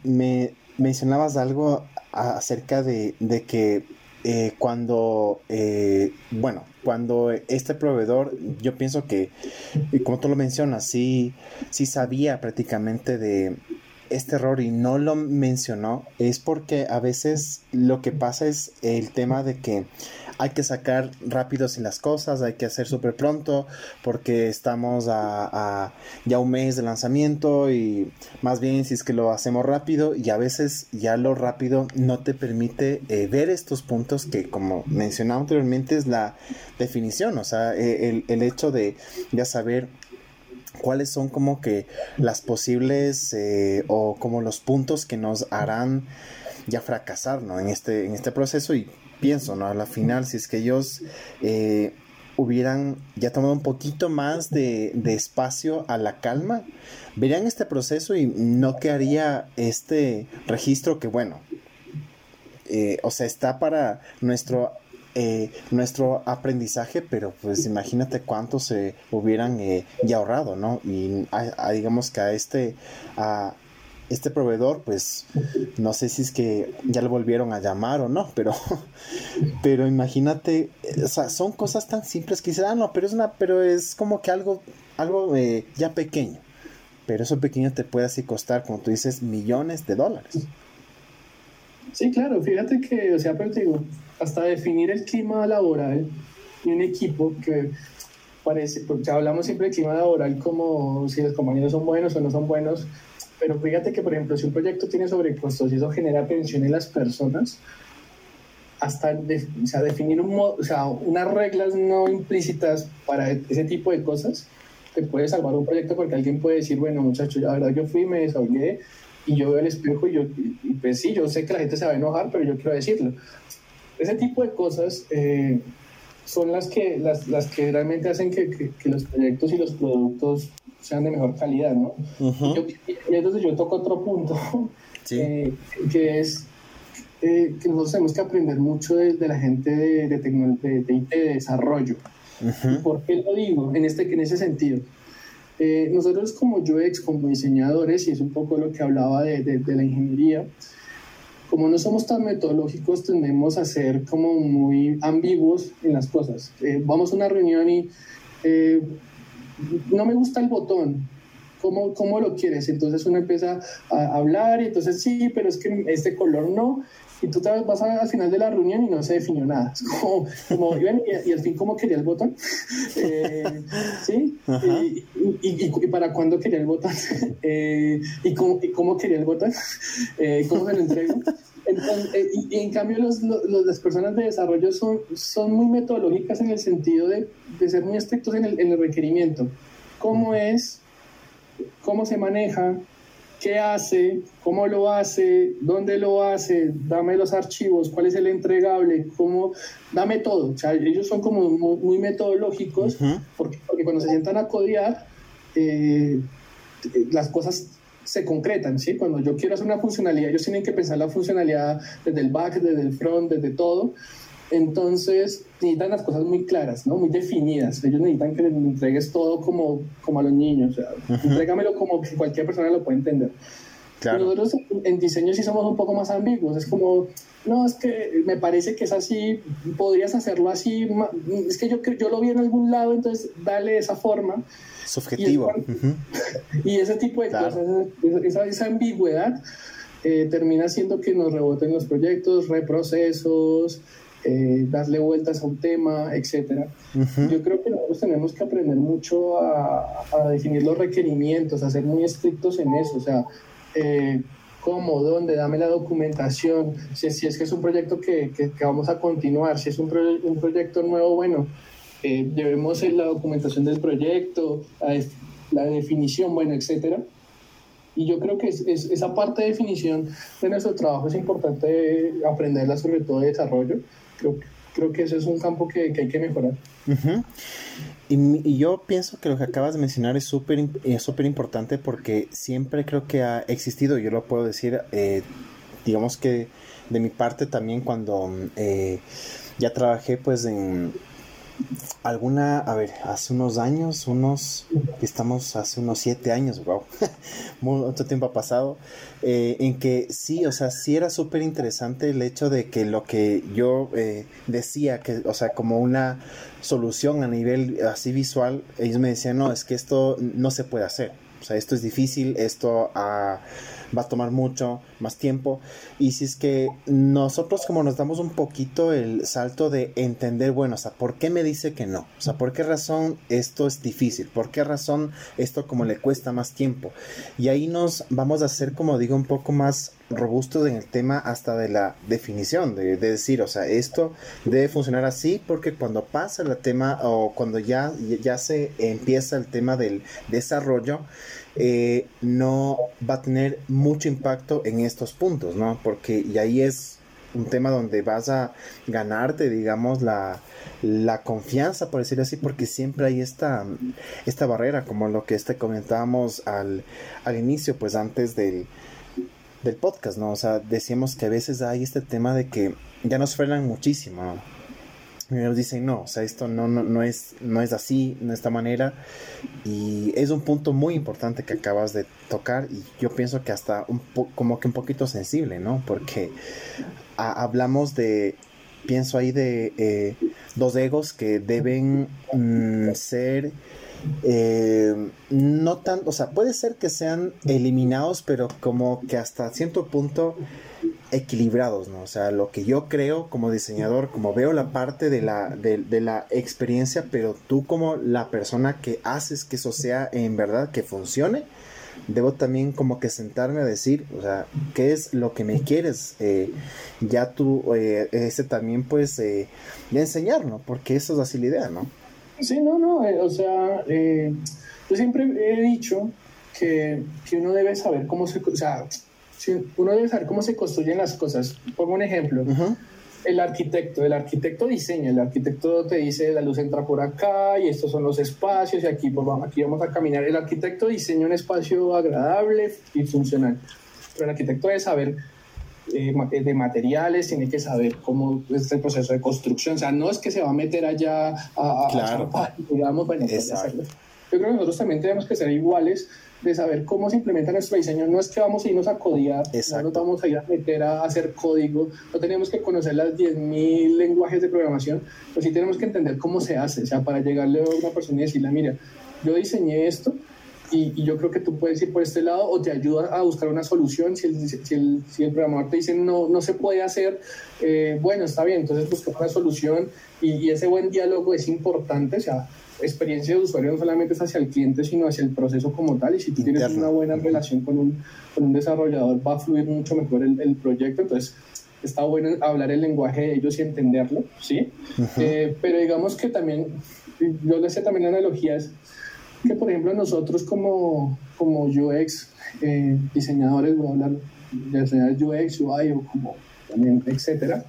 me mencionabas algo acerca de, de que cuando, bueno, cuando este proveedor, yo pienso que, como tú lo mencionas, sí, sí sabía prácticamente de este error y no lo mencionó, es porque a veces lo que pasa es el tema de que hay que sacar rápido sin las cosas, hay que hacer súper pronto porque estamos a, ya un mes de lanzamiento y más bien si es que lo hacemos rápido y a veces ya lo rápido no te permite eh, ver estos puntos que como mencionaba anteriormente es la definición, o sea, e, el, hecho de ya saber cuáles son como que las posibles eh, o como los puntos que nos harán ya fracasar ¿no? en, este, en este proceso y pienso, ¿no? A la final, si es que ellos eh, hubieran ya tomado un poquito más de, espacio a la calma, verían este proceso y no quedaría este registro que, bueno, eh, o sea, está para nuestro eh, nuestro aprendizaje, pero pues imagínate cuánto se hubieran ya ahorrado, ¿no? Y digamos que a este, a, este proveedor, pues no sé si es que ya lo volvieron a llamar o no, pero, pero imagínate, o sea, son cosas tan simples que ah, no, pero es una, pero es como que algo, algo eh, ya pequeño. Pero eso pequeño te puede así costar, como tú dices, millones de dólares. Sí, claro, fíjate que, o sea, pero te digo, hasta definir el clima laboral y un equipo que parece, porque hablamos siempre de clima laboral como si los compañeros son buenos o no son buenos, pero fíjate que, por ejemplo, si un proyecto tiene sobrecostos y eso genera tensión en las personas, hasta o sea, definir un o sea, unas reglas no implícitas para ese tipo de cosas, te puede salvar un proyecto porque alguien puede decir, bueno, muchachos, la verdad yo fui, me desahogué y yo veo el espejo y yo, y pues sí, yo sé que la gente se va a enojar, pero yo quiero decirlo. Ese tipo de cosas eh, son las que, las, las que realmente hacen que, que los proyectos y los productos sean de mejor calidad, ¿no? y, entonces yo toco otro punto, eh, que es eh, que nosotros tenemos que aprender mucho de, la gente de, de, de, de IT, de desarrollo. ¿Por qué lo digo en, este, en ese sentido? Eh, nosotros como UX, como diseñadores, y es un poco lo que hablaba de, de, la ingeniería, como no somos tan metodológicos, tendemos a ser como muy ambiguos en las cosas. vamos a una reunión y no me gusta el botón, ¿Cómo, ¿cómo, lo quieres? Entonces uno empieza a hablar y entonces sí, pero es que este color no. Y tú te vas al final de la reunión y no se definió nada. Es como, como y, al fin, ¿cómo quería el botón? Eh, ¿Sí? Y, y, para cuándo quería el botón? Eh, ¿y, cómo, ¿Y cómo quería el botón? Eh, ¿Cómo se lo entrego? Eh, y, en cambio los, las personas de desarrollo son, son muy metodológicas en el sentido de, de ser muy estrictos en el, en el, requerimiento. ¿Cómo es? ¿Cómo se maneja? ¿Qué hace? ¿Cómo lo hace? ¿Dónde lo hace? Dame los archivos, cuál es el entregable, cómo, dame todo. O sea, ellos son como muy, metodológicos porque, porque, cuando se sientan a codear, eh, las cosas se concretan, ¿sí? Cuando yo quiero hacer una funcionalidad, ellos tienen que pensar la funcionalidad desde el back, desde el front, desde todo. Entonces necesitan las cosas muy claras, ¿no? Muy definidas. Ellos necesitan que les entregues todo como, como a los niños. O sea, entrégamelo como que cualquier persona lo puede entender. Nosotros en diseño sí somos un poco más ambiguos. Es como, no, es que me parece que es así, podrías hacerlo así. Es que yo, yo lo vi en algún lado, entonces dale esa forma. Subjetivo. Y, ese tipo de cosas, esa, esa ambigüedad eh, termina haciendo que nos reboten los proyectos, reprocesos, eh, darle vueltas a un tema, etc. Yo creo que nosotros tenemos que aprender mucho a, a, definir los requerimientos, a ser muy estrictos en eso. O sea, eh, cómo, dónde, dame la documentación, si, si es que es un proyecto que, que, vamos a continuar, si es un, un proyecto nuevo, bueno, eh, llevemos la documentación del proyecto, la, definición, bueno, etcétera. Y yo creo que es, esa parte de definición de nuestro trabajo es importante aprenderla, sobre todo de desarrollo. Creo, que ese es un campo que, hay que mejorar. y, yo pienso que lo que acabas de mencionar es súper es súper importante porque siempre creo que ha existido, yo lo puedo decir, eh, digamos que de mi parte también cuando eh, ya trabajé pues en alguna, a ver, hace unos años, unos, estamos hace unos siete años, wow, mucho tiempo ha pasado, eh, en que sí, o sea, sí era súper interesante el hecho de que lo que yo eh, decía, que, o sea, como una solución a nivel así visual, ellos me decían, no, es que esto no se puede hacer, o sea, esto es difícil, esto... a va a tomar mucho más tiempo. Y si es que nosotros como nos damos un poquito el salto de entender, bueno, o sea, ¿por qué me dice que no? O sea, ¿por qué razón esto es difícil? ¿Por qué razón esto como le cuesta más tiempo? Y ahí nos vamos a hacer, como digo, un poco más robustos en el tema hasta de la definición, de, decir, o sea, esto debe funcionar así porque cuando pasa el tema o cuando ya, ya se empieza el tema del desarrollo, eh, no va a tener mucho impacto en estos puntos, ¿no? Porque y ahí es un tema donde vas a ganarte, digamos, la, la confianza, por decirlo así, porque siempre hay esta, esta barrera, como lo que este comentábamos al, al inicio, pues antes del, del podcast, ¿no? O sea, decíamos que a veces hay este tema de que ya nos frenan muchísimo, ¿no? Nos dicen no, o sea, esto no, no, no, es, no es así, de esta manera. Y es un punto muy importante que acabas de tocar y yo pienso que hasta un como que un poquito sensible, ¿no? Porque hablamos de, pienso ahí de eh, dos egos que deben mm, ser... Eh, no tan, o sea, puede ser que sean eliminados, pero como que hasta cierto punto equilibrados, ¿no? O sea, lo que yo creo como diseñador, como veo la parte de la, de, la experiencia, pero tú como la persona que haces que eso sea en verdad, que funcione, debo también como que sentarme a decir, o sea, ¿qué es lo que me quieres? Eh, ya tú, eh, ese también pues, eh, enseñar, ¿no? Porque eso es así la idea, ¿no? Sí, no, no, eh, o sea, yo siempre he dicho que, que uno debe saber cómo se, o sea, uno debe saber cómo se construyen las cosas. Pongo un ejemplo. El arquitecto, el arquitecto diseña, el arquitecto te dice la luz entra por acá y estos son los espacios y aquí, pues, vamos, aquí vamos a caminar. El arquitecto diseña un espacio agradable y funcional. Pero el arquitecto debe saber eh, de materiales, tiene que saber cómo es el proceso de construcción. O sea, no es que se va a meter allá a, claro. digamos, bueno, yo creo que nosotros también tenemos que ser iguales de saber cómo se implementa nuestro diseño. No es que vamos a irnos a codiar, no nos vamos a ir a meter a hacer código, no tenemos que conocer las 10.000 lenguajes de programación, pero sí tenemos que entender cómo se hace, o sea, para llegarle a una persona y decirle, mira, yo diseñé esto, y, yo creo que tú puedes ir por este lado o te ayuda a buscar una solución. Si el, si el, si el programador te dice no, no se puede hacer, eh, bueno, está bien, entonces busca una solución y, y, ese buen diálogo es importante. O sea, experiencia de usuario no solamente es hacia el cliente, sino hacia el proceso como tal. Y si tú tienes una buena relación con un, con un desarrollador, va a fluir mucho mejor el, el, proyecto. Entonces, está bueno hablar el lenguaje de ellos y entenderlo, ¿sí? Eh, pero digamos que también, yo le sé también analogías, que por ejemplo nosotros como, como UX eh, diseñadores, voy a hablar de diseñadores UX, UI o como también, etcétera,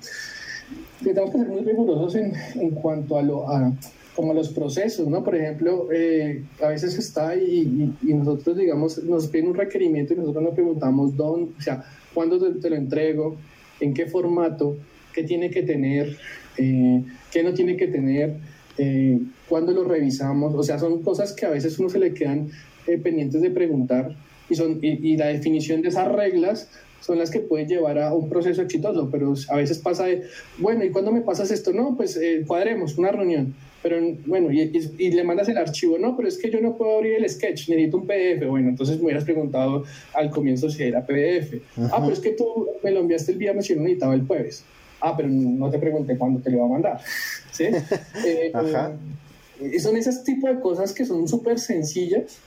tenemos que ser muy rigurosos en, en cuanto a, lo, a, como los procesos, ¿no? Por ejemplo, eh, a veces está y, y, nosotros, digamos, nos piden un requerimiento y nosotros nos preguntamos dónde, o sea, cuándo te, lo entrego, en qué formato, qué tiene que tener, eh, qué no tiene que tener, eh, cuándo lo revisamos, o sea, son cosas que a veces uno se le quedan eh, pendientes de preguntar y, son, y, y la definición de esas reglas son las que pueden llevar a un proceso exitoso, pero a veces pasa de, bueno, ¿y cuándo me pasas esto? No, pues eh, cuadremos una reunión, pero bueno, y, y, le mandas el archivo, no, pero es que yo no puedo abrir el sketch, necesito un PDF, bueno, entonces me hubieras preguntado al comienzo si era PDF. Ah, pero es que tú me lo enviaste el viernes y no necesitaba el jueves. Ah, pero no te pregunté cuándo te lo iba a mandar. ¿Sí? Eh, Ajá. Eh, son ese tipo de cosas que son súper sencillas,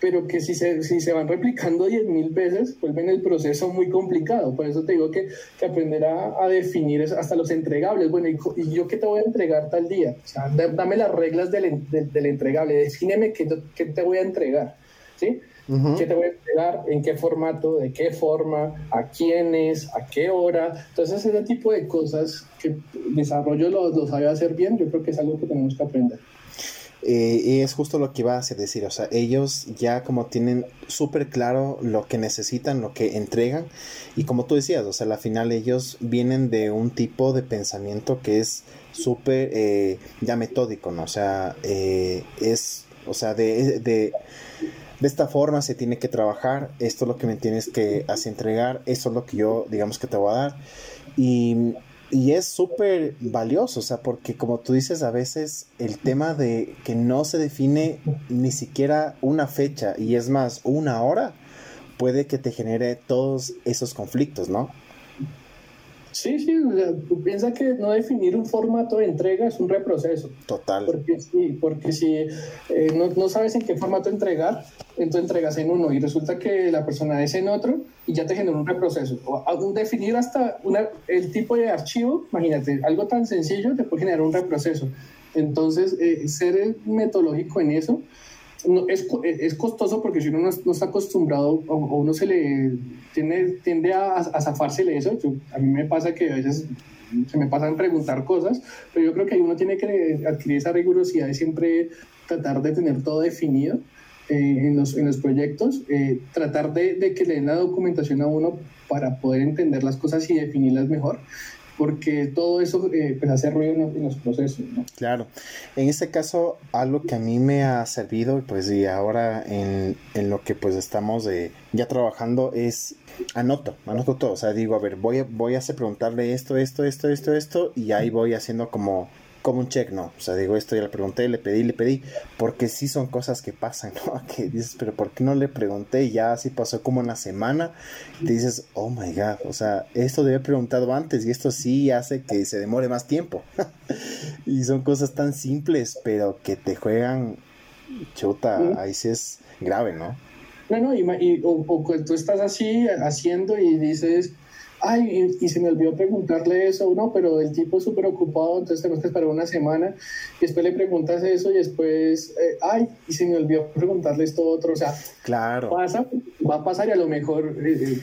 pero que si se, si se van replicando 10.000 veces, vuelven el proceso muy complicado. Por eso te digo que, que aprender a, a, definir hasta los entregables. Bueno, ¿y, ¿y, yo qué te voy a entregar tal día? O sea, dame las reglas del, del, del entregable, defíneme qué, qué, te voy a entregar. ¿Sí? Uh -huh. ¿Qué te voy a entregar? ¿En qué formato? ¿De qué forma? ¿A quiénes? ¿A qué hora? Entonces, ese tipo de cosas que desarrollo lo, lo sabe hacer bien, yo creo que es algo que tenemos que aprender. Eh, y es justo lo que iba a decir, o sea, ellos ya como tienen súper claro lo que necesitan, lo que entregan, y como tú decías, o sea, al final ellos vienen de un tipo de pensamiento que es súper eh, ya metódico, ¿no? O sea, eh, es, o sea, de, de, de, esta forma se tiene que trabajar, esto es lo que me tienes que hacer entregar, esto es lo que yo, digamos, que te voy a dar, y y es súper valioso, o sea, porque como tú dices, a veces el tema de que no se define ni siquiera una fecha y es más, una hora, puede que te genere todos esos conflictos, ¿no? Sí, sí, o sea, tú piensas que no definir un formato de entrega es un reproceso. Total. Porque, sí, porque si eh, no, no, sabes en qué formato entregar, entonces entregas en uno y resulta que la persona es en otro y ya te genera un reproceso. O definir hasta una, el tipo de archivo, imagínate, algo tan sencillo te puede generar un reproceso. Entonces, eh, ser metodológico en eso no, es, es, costoso porque si uno no, no está acostumbrado o, o, uno se le tiene, tiende a, a zafársele eso, yo, a mí me pasa que a veces se me pasan preguntar cosas, pero yo creo que uno tiene que adquirir esa rigurosidad de siempre tratar de tener todo definido eh, en, los, en los proyectos, eh, tratar de, de que le den la documentación a uno para poder entender las cosas y definirlas mejor porque todo eso eh, pues, hace ruido en, los procesos. ¿no? Claro, en este caso algo que a mí me ha servido pues y ahora en, en lo que pues estamos eh, ya trabajando es anoto, anoto todo, o sea digo a ver voy a, voy a hacer preguntarle esto, esto, esto, esto, esto y ahí voy haciendo como como un check, no. O sea, digo, esto ya le pregunté, le pedí, le pedí, porque sí son cosas que pasan, ¿no? Que dices, pero ¿por qué no le pregunté? Y ya así pasó como una semana. Y te dices, oh my god, o sea, esto debe haber preguntado antes y esto sí hace que se demore más tiempo. y son cosas tan simples, pero que te juegan, chuta, ¿Sí? ahí sí es grave, ¿no? No, no, y, y o, o tú estás así haciendo y dices ay, y, y, se me olvidó preguntarle eso, no, pero el tipo es súper ocupado, entonces tenemos que esperar una semana, y después le preguntas eso y después, eh, ay, y se me olvidó preguntarle esto otro, o sea, claro. pasa, va a pasar y a lo mejor eh,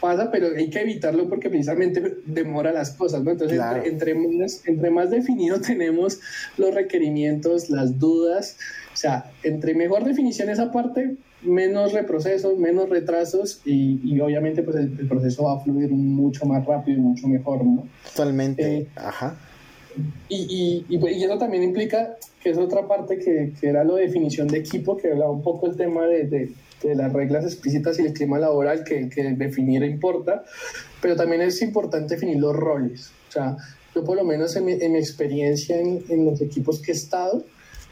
pasa, pero hay que evitarlo porque precisamente demora las cosas, ¿no? Entonces, claro. entre, entre, más, entre más definido tenemos los requerimientos, las dudas, o sea, entre mejor definición esa parte, menos reprocesos, menos retrasos y, y obviamente pues el, el, proceso va a fluir mucho más rápido y mucho mejor, ¿no? Totalmente, eh, ajá. Y, y, y, eso también implica que es otra parte que, que, era la definición de equipo, que hablaba un poco el tema de, de, de las reglas explícitas y el clima laboral, que, que definir importa, pero también es importante definir los roles. O sea, yo por lo menos en mi, en mi experiencia en, en los equipos que he estado,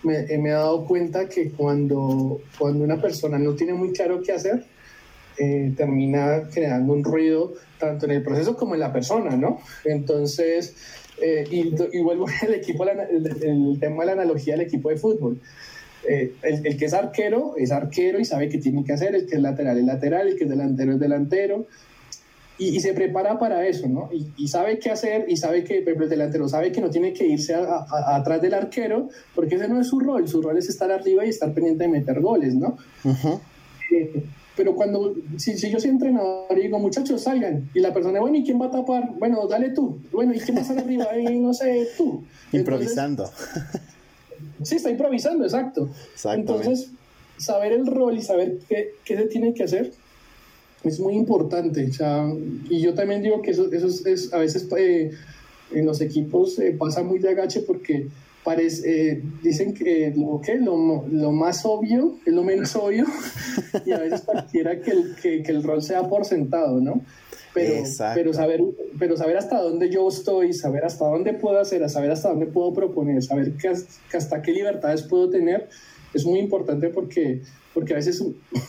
me, me, he dado cuenta que cuando, cuando una persona no tiene muy claro qué hacer, eh, termina generando un ruido tanto en el proceso como en la persona, ¿no? Entonces, eh, y, y, vuelvo al equipo, el, el, tema de la analogía del equipo de fútbol. Eh, el, el, que es arquero es arquero y sabe qué tiene que hacer, el que es lateral es lateral, el que es delantero es delantero, y, y, se prepara para eso, ¿no? Y, y, sabe qué hacer y sabe que el delantero sabe que no tiene que irse a, a, a, atrás del arquero porque ese no es su rol, su rol es estar arriba y estar pendiente de meter goles, ¿no? Uh -huh. eh, pero cuando, si, si, yo soy entrenador y digo, muchachos, salgan, y la persona, bueno, ¿y quién va a tapar? Bueno, dale tú. Bueno, ¿y quién va a estar arriba? Eh, no sé, tú. Improvisando. Entonces, sí, está improvisando, exacto. Entonces, saber el rol y saber qué, qué se tiene que hacer es muy importante. O sea, y yo también digo que eso, eso es, es a veces eh, en los equipos eh, pasa muy de agache porque parece, eh, dicen que lo, que lo, lo, más obvio es lo menos obvio y a veces pareciera que el, que, que el rol sea por sentado, ¿no? Pero, pero, saber, pero saber hasta dónde yo estoy, saber hasta dónde puedo hacer, saber hasta dónde puedo proponer, saber que, que hasta qué libertades puedo tener, es muy importante porque, porque a veces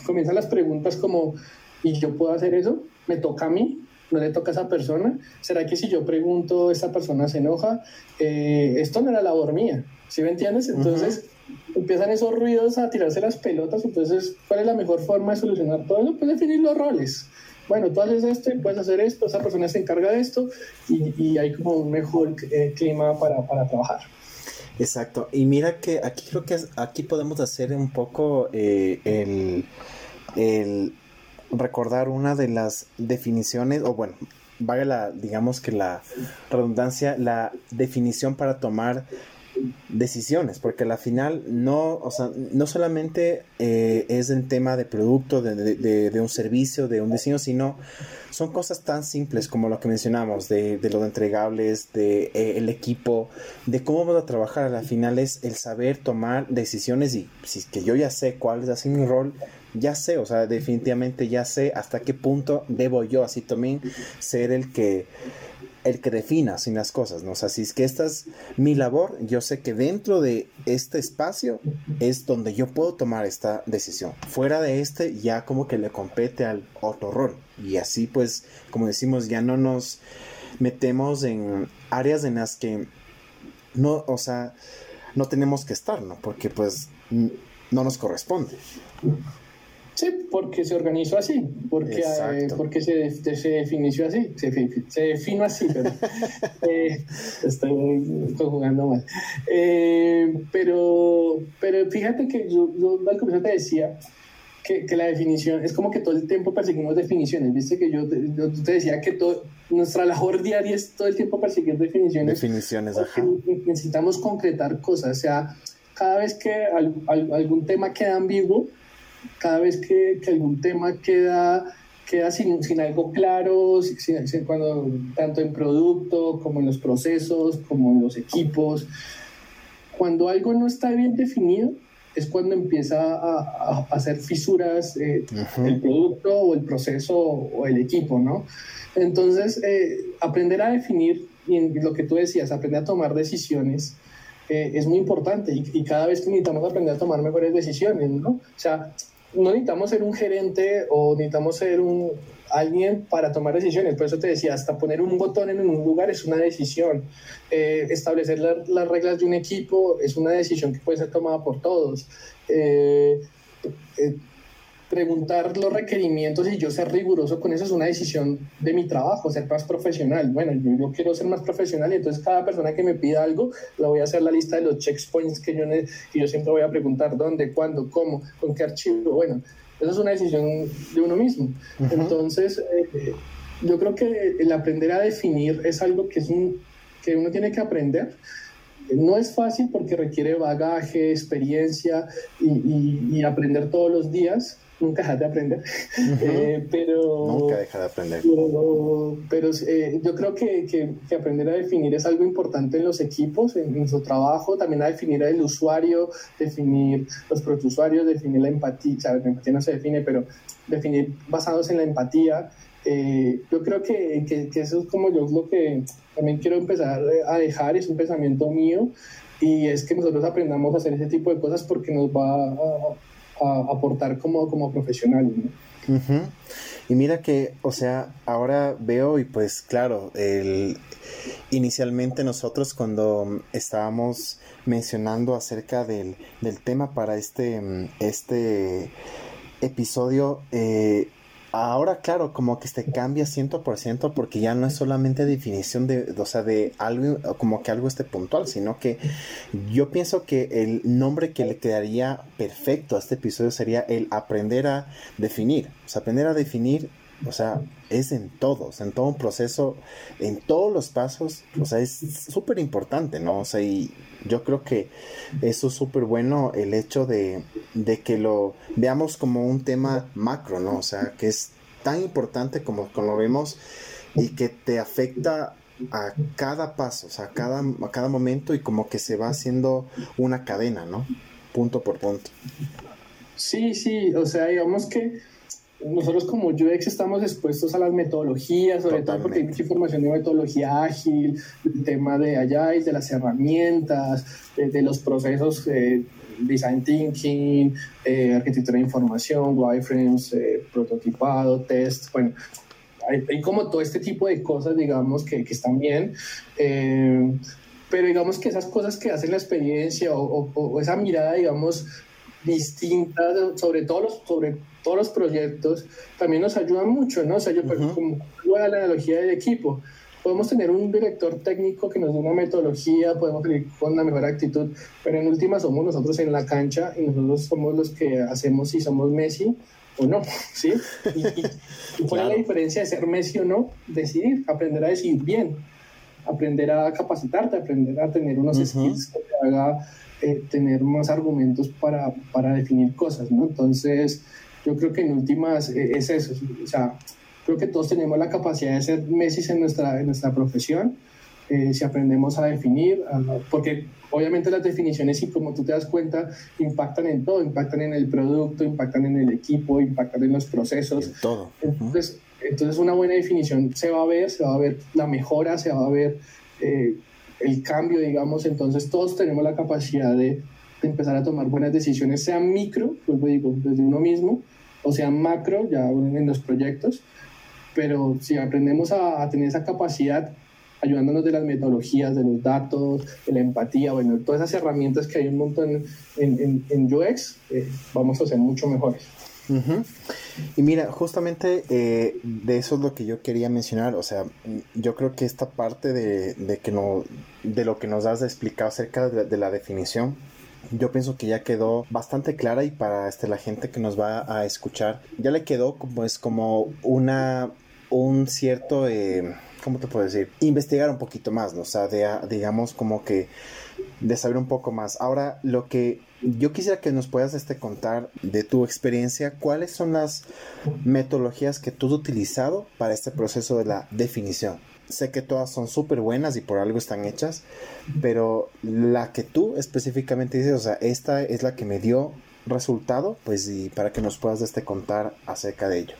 comienzan las preguntas como, y yo puedo hacer eso, me toca a mí, no le toca a esa persona. ¿Será que si yo pregunto, esa persona se enoja? Eh, esto no era labor mía. ¿sí me entiendes? Entonces empiezan esos ruidos a tirarse las pelotas, entonces, ¿cuál es la mejor forma de solucionar todo eso? Pues definir los roles. Bueno, tú haces esto y puedes hacer esto, esa persona se encarga de esto y, hay como un mejor eh, clima para, para trabajar. Exacto. Y mira que aquí creo que aquí podemos hacer un poco eh, el, el, recordar una de las definiciones, o bueno, vaya la, digamos que la redundancia, la definición para tomar decisiones, porque al final no, o sea, no solamente eh, es el tema de producto, de, un servicio, de un diseño, sino son cosas tan simples como lo que mencionamos, de, de los entregables, de eh, el equipo, de cómo vamos a trabajar. Al final es el saber tomar decisiones y si es que yo ya sé cuál es así mi rol, ya sé, o sea, definitivamente ya sé hasta qué punto debo yo así también ser el que el que defina sin las cosas, ¿no? O es que esta es mi labor, yo sé que dentro de este espacio es donde yo puedo tomar esta decisión. Fuera de este, ya como que le compete al otro rol. Y así, pues, como decimos, ya no nos metemos en áreas en las que no, o sea, no tenemos que estar, ¿no? Porque, pues, no nos corresponde. Sí, porque se organizó así, porque, eh, porque se, se, definió así, se, se definió así, pero eh, estoy, jugando mal. Eh, pero, pero fíjate que yo, yo al comienzo te decía que, que, la definición es como que todo el tiempo perseguimos definiciones, viste que yo, yo te decía que todo, nuestra labor diaria es todo el tiempo perseguir definiciones. Definiciones, ajá. Necesitamos concretar cosas, o sea, cada vez que algún tema queda ambiguo, cada vez que, algún tema queda, queda sin, sin algo claro, cuando, tanto en producto como en los procesos, como en los equipos, cuando algo no está bien definido, es cuando empieza a, hacer fisuras eh, el producto o el proceso o el equipo, ¿no? Entonces, eh, aprender a definir, y lo que tú decías, aprender a tomar decisiones, eh, es muy importante y, y, cada vez que necesitamos aprender a tomar mejores decisiones, ¿no? O sea, no necesitamos ser un gerente o necesitamos ser un, alguien para tomar decisiones. Por eso te decía, hasta poner un botón en un lugar es una decisión. Eh, establecer las reglas de un equipo es una decisión que puede ser tomada por todos. Eh, eh, preguntar los requerimientos y yo ser riguroso con eso es una decisión de mi trabajo, ser más profesional. Bueno, yo, quiero ser más profesional y entonces cada persona que me pida algo, la voy a hacer la lista de los checkpoints que yo, que yo siempre voy a preguntar dónde, cuándo, cómo, con qué archivo. Bueno, eso es una decisión de uno mismo. Entonces, eh, yo creo que el aprender a definir es algo que, es un, que uno tiene que aprender. No es fácil porque requiere bagaje, experiencia y, y aprender todos los días, nunca dejar de aprender. Eh, pero, nunca dejar de aprender. Pero, eh, yo creo que, que, aprender a definir es algo importante en los equipos, en, su trabajo, también a definir al usuario, definir los protusuarios, definir la empatía, o sea, la empatía no se define, pero definir basados en la empatía. Eh, yo creo que, que, eso es como yo lo que también quiero empezar a dejar, es un pensamiento mío, y es que nosotros aprendamos a hacer ese tipo de cosas porque nos va a aportar como, como profesional. Y mira que, o sea, ahora veo y pues claro, el, inicialmente nosotros cuando estábamos mencionando acerca del, del tema para este, este episodio, eh, ahora, claro, como que se cambia 100% porque ya no es solamente definición de, o sea, de algo, como que algo esté puntual, sino que yo pienso que el nombre que le quedaría perfecto a este episodio sería el aprender a definir. O sea, aprender a definir, o sea, es en todos, en todo un proceso, en todos los pasos, o sea, es súper importante, ¿no? O sea, y yo creo que eso es súper bueno el hecho de, de, que lo veamos como un tema macro, ¿no? O sea, que es tan importante como, como lo vemos y que te afecta a cada paso, o sea, a cada, a cada momento y como que se va haciendo una cadena, ¿no? Punto por punto. Sí, sí, o sea, digamos que nosotros como UX estamos expuestos a las metodologías, sobre todo porque hay mucha información de metodología ágil, el tema de Agile, de las herramientas, de, los procesos de design thinking, eh, arquitectura de información, wireframes, eh, prototipado, test, bueno, hay, como todo este tipo de cosas, digamos, que, que están bien. Eh, pero digamos que esas cosas que hacen la experiencia o, esa mirada, digamos, distinta sobre todos los, sobre todos los proyectos, también nos ayudan mucho, ¿no? O sea, yo, uh como la analogía del equipo, podemos tener un director técnico que nos dé una metodología, podemos tener con una mejor actitud, pero en última somos nosotros en la cancha y nosotros somos los que hacemos si somos Messi o no, ¿sí? Y, cuál es la diferencia de ser Messi o no? Decidir, aprender a decidir bien, aprender a capacitarte, aprender a tener unos skills que te haga eh, tener más argumentos para, para, definir cosas, ¿no? Entonces, yo creo que en últimas eh, es eso, o sea, creo que todos tenemos la capacidad de ser Messi en nuestra, en nuestra profesión, eh, si aprendemos a definir, porque obviamente las definiciones, y como tú te das cuenta, impactan en todo, impactan en el producto, impactan en el equipo, impactan en los procesos. En todo. Entonces, entonces una buena definición se va a ver, se va a ver la mejora, se va a ver eh, el cambio, digamos, entonces todos tenemos la capacidad de, de empezar a tomar buenas decisiones, sean micro, pues digo, desde uno mismo, o sean macro, ya en los proyectos, pero si aprendemos a, tener esa capacidad, ayudándonos de las metodologías, de los datos, de la empatía, bueno, todas esas herramientas que hay un montón en, en, UX, eh, vamos a ser mucho mejores. Y mira, justamente eh, de eso es lo que yo quería mencionar, o sea, yo creo que esta parte de, de que no, de lo que nos has explicado acerca de, la definición, yo pienso que ya quedó bastante clara y para este, la gente que nos va a escuchar, ya le quedó como es como una un cierto, eh, ¿cómo te puedo decir? Investigar un poquito más, ¿no? O sea, de, digamos como que de saber un poco más. Ahora, lo que yo quisiera que nos puedas este, contar de tu experiencia, cuáles son las metodologías que tú has utilizado para este proceso de la definición. Sé que todas son súper buenas y por algo están hechas, pero la que tú específicamente dices, o sea, esta es la que me dio resultado, pues y para que nos puedas este, contar acerca de ello.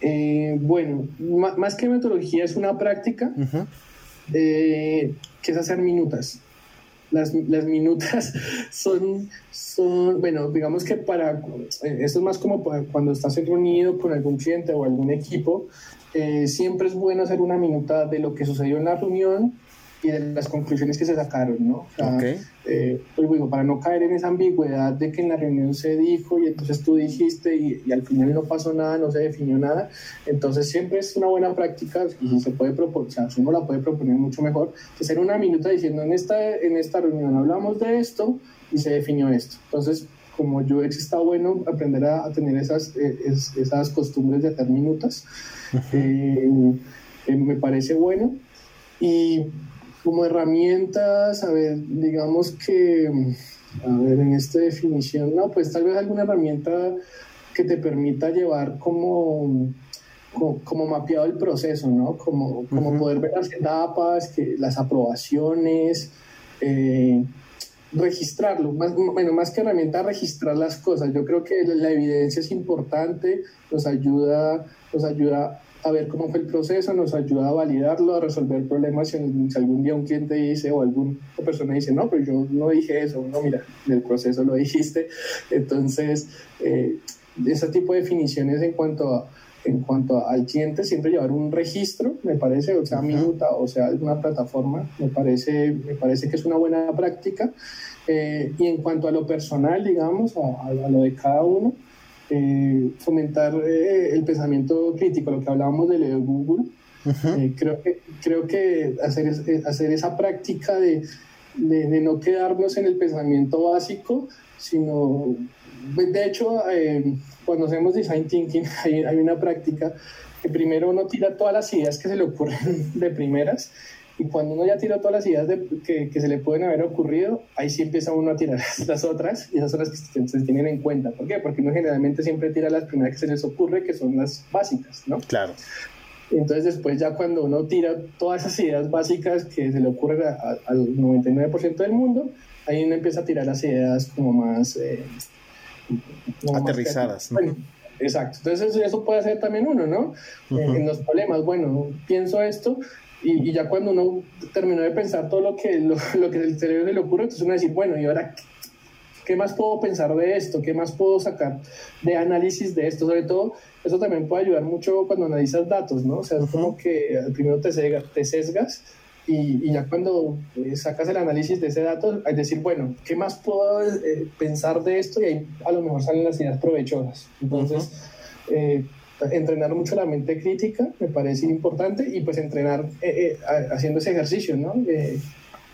Eh, bueno, más que metodología es una práctica eh, que es hacer minutas. Las, las, minutas son, son, bueno, digamos que para, eh, esto es más como cuando estás reunido con algún cliente o algún equipo, siempre es bueno hacer una minuta de lo que sucedió en la reunión y de las conclusiones que se sacaron, ¿no? Eh, pues bueno, para no caer en esa ambigüedad de que en la reunión se dijo y entonces tú dijiste y, al final no pasó nada, no se definió nada, entonces siempre es una buena práctica y se puede proponer, o sea, uno la puede proponer mucho mejor, hacer una minuta diciendo en esta, en esta reunión hablamos de esto y se definió esto. Entonces, como yo está bueno aprender a, tener esas, eh, esas costumbres de hacer minutas, eh, me parece bueno. Y como herramientas, a ver, digamos que, a ver, en esta definición, no, pues tal vez alguna herramienta que te permita llevar como, como, mapeado el proceso, ¿no? Como, como poder ver las etapas, que, las aprobaciones, eh, registrarlo, más, bueno, más que herramienta, registrar las cosas. Yo creo que la evidencia es importante, nos ayuda, nos ayuda a ver cómo fue el proceso, nos ayuda a validarlo, a resolver problemas. Si, algún día un cliente dice o alguna persona dice, no, pero yo no dije eso, no, mira, en el proceso lo dijiste. Entonces, eh, ese tipo de definiciones en cuanto a en cuanto al cliente, siempre llevar un registro, me parece, o sea, minuta, o sea, alguna plataforma, me parece, me parece que es una buena práctica. Eh, y en cuanto a lo personal, digamos, a, a lo de cada uno, eh, fomentar eh, el pensamiento crítico, lo que hablábamos de Leo Google. Eh, creo, que, creo que hacer, hacer esa práctica de, de, no quedarnos en el pensamiento básico, sino, de hecho, cuando hacemos design thinking hay, hay una práctica que primero uno tira todas las ideas que se le ocurren de primeras y cuando uno ya tira todas las ideas que, que, se le pueden haber ocurrido, ahí sí empieza uno a tirar las otras y esas son las que se, tienen en cuenta. ¿Por qué? Porque uno generalmente siempre tira las primeras que se les ocurre, que son las básicas, ¿no? Claro. Entonces después ya cuando uno tira todas esas ideas básicas que se le ocurren al 99% del mundo, ahí uno empieza a tirar las ideas como más... Eh, Aterrizadas. exacto. Entonces eso puede hacer también uno, ¿no? En los problemas, bueno, pienso esto, y, ya cuando uno terminó de pensar todo lo que, lo, lo que el cerebro le ocurre, entonces uno decir, bueno, ¿y ahora qué, más puedo pensar de esto? ¿Qué más puedo sacar de análisis de esto? Sobre todo, eso también puede ayudar mucho cuando analizas datos, ¿no? O sea, es como que primero te, te sesgas y, ya cuando eh, sacas el análisis de ese dato, es decir, bueno, ¿qué más puedo eh, pensar de esto? Y ahí a lo mejor salen las ideas provechosas. Entonces, eh, entrenar mucho la mente crítica me parece importante y pues entrenar haciendo ese ejercicio, ¿no?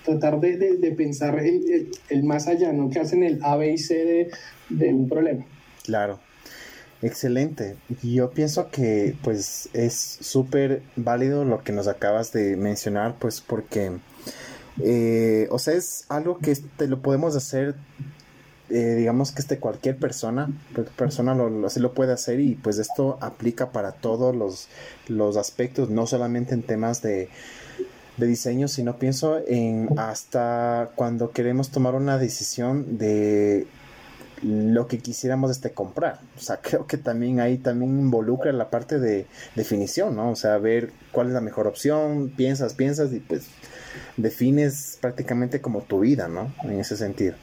tratar de, de, pensar el, el, más allá, ¿no? Que hacen el A, B y C de, de un problema. Claro. Excelente. Yo pienso que pues es súper válido lo que nos acabas de mencionar, pues porque, eh, o sea, es algo que te lo podemos hacer, eh, digamos que este cualquier persona, persona lo, así lo puede hacer y pues esto aplica para todos los, los aspectos, no solamente en temas de, de diseño, sino pienso en hasta cuando queremos tomar una decisión de lo que quisiéramos este comprar. O sea, creo que también ahí también involucra la parte de definición, ¿no? O sea, ver cuál es la mejor opción, piensas, piensas y pues defines prácticamente como tu vida, ¿no? En ese sentido.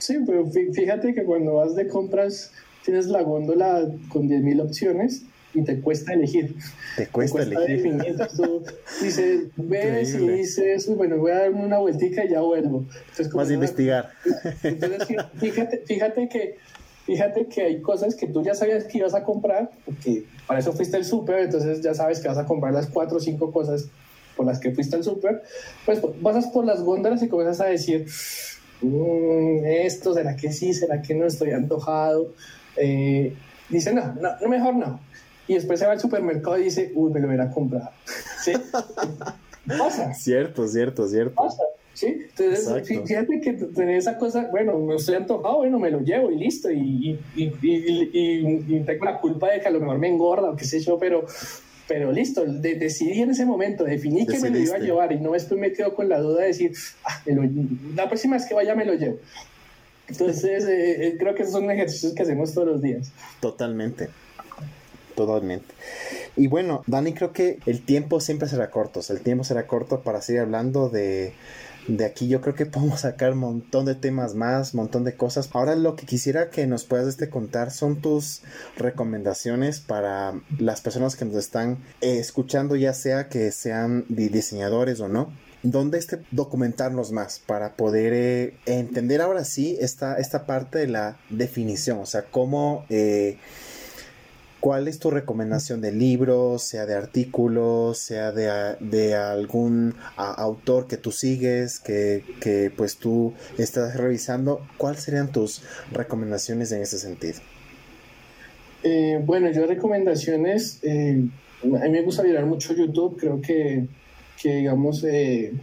Sí, pero fíjate que cuando vas de compras tienes la góndola con 10.000 opciones y te cuesta elegir. Te cuesta, elegir. Definir. Tú dices, ves y dices, bueno, voy a darme una vueltica y ya vuelvo. Entonces, Vas a investigar. Entonces, fíjate, fíjate que fíjate que hay cosas que tú ya sabías que ibas a comprar, porque para eso fuiste al súper, entonces ya sabes que vas a comprar las cuatro o cinco cosas por las que fuiste al súper, pues pasas por las góndolas y comienzas a decir, mm, esto, ¿será que sí? ¿Será que no estoy antojado? Eh, dice, no, no, no, mejor no y después se va al supermercado y dice, uy, me lo hubiera comprado. ¿Sí? Pasa. Cierto, cierto, cierto. Pasa. ¿Sí? Entonces, fíjate que tener esa cosa, bueno, me estoy antojado, bueno, me lo llevo y listo, y, y, y, y, tengo la culpa de que a lo mejor me engorda o qué sé yo, pero, pero listo, decidí en ese momento, definí que me lo iba a llevar y no después me quedo con la duda de decir, ah, la próxima vez que vaya me lo llevo. Entonces, eh, eh, creo que esos son ejercicios que hacemos todos los días. Totalmente totalmente. Y bueno, Dani, creo que el tiempo siempre será corto, el tiempo será corto para seguir hablando de, de aquí. Yo creo que podemos sacar un montón de temas más, un montón de cosas. Ahora lo que quisiera que nos puedas este contar son tus recomendaciones para las personas que nos están eh, escuchando, ya sea que sean diseñadores o no. ¿Dónde este documentarnos más para poder eh, entender ahora sí esta, esta parte de la definición? O sea, cómo eh, ¿Cuál es tu recomendación de libros, sea de artículos, sea de, algún autor que tú sigues, que, pues tú estás revisando? ¿Cuáles serían tus recomendaciones en ese sentido? Eh, bueno, yo recomendaciones, eh, a mí me gusta mirar mucho YouTube, creo que, digamos, eh,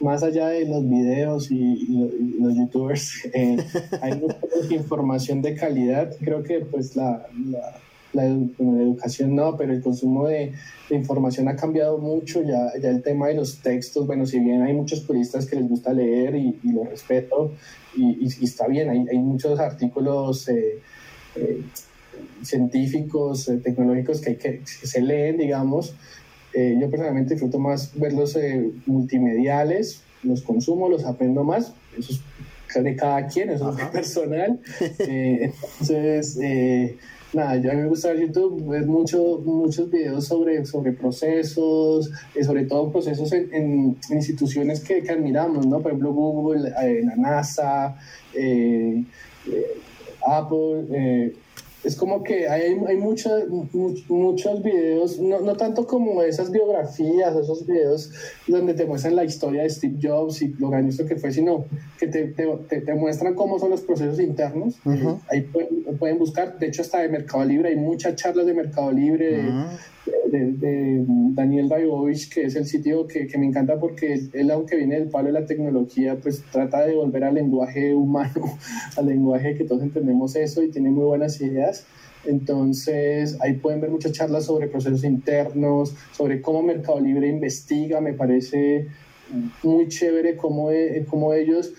más allá de los videos y, los youtubers, hay mucha información de calidad, creo que pues la la, educación no, pero el consumo de, información ha cambiado mucho, ya, ya el tema de los textos, bueno, si bien hay muchos puristas que les gusta leer y, lo respeto, y, está bien, hay, hay muchos artículos eh, eh, científicos, eh, tecnológicos que, hay que, se leen, digamos. yo personalmente disfruto más verlos multimediales, los consumo, los aprendo más, eso es de cada quien, eso es personal. entonces, nada, yo a mí me gusta ver YouTube, ver mucho, muchos videos sobre, sobre procesos, eh, sobre todo procesos en, instituciones que, que, admiramos, ¿no? Por ejemplo, Google, eh, la NASA, eh, Apple, es como que hay, hay muchos, muchos videos, no, no, tanto como esas biografías, esos videos donde te muestran la historia de Steve Jobs y lo grandioso que fue, sino que te, te, te muestran cómo son los procesos internos. Ahí pueden, pueden, buscar, de hecho, hasta de Mercado Libre, hay muchas charlas de Mercado Libre, de, Daniel Raibovich, que es el sitio que, que, me encanta porque él, aunque viene del palo de la tecnología, pues trata de volver al lenguaje humano, al lenguaje que todos entendemos eso y tiene muy buenas ideas. Entonces, ahí pueden ver muchas charlas sobre procesos internos, sobre cómo Mercado Libre investiga, me parece muy chévere cómo, eh, cómo ellos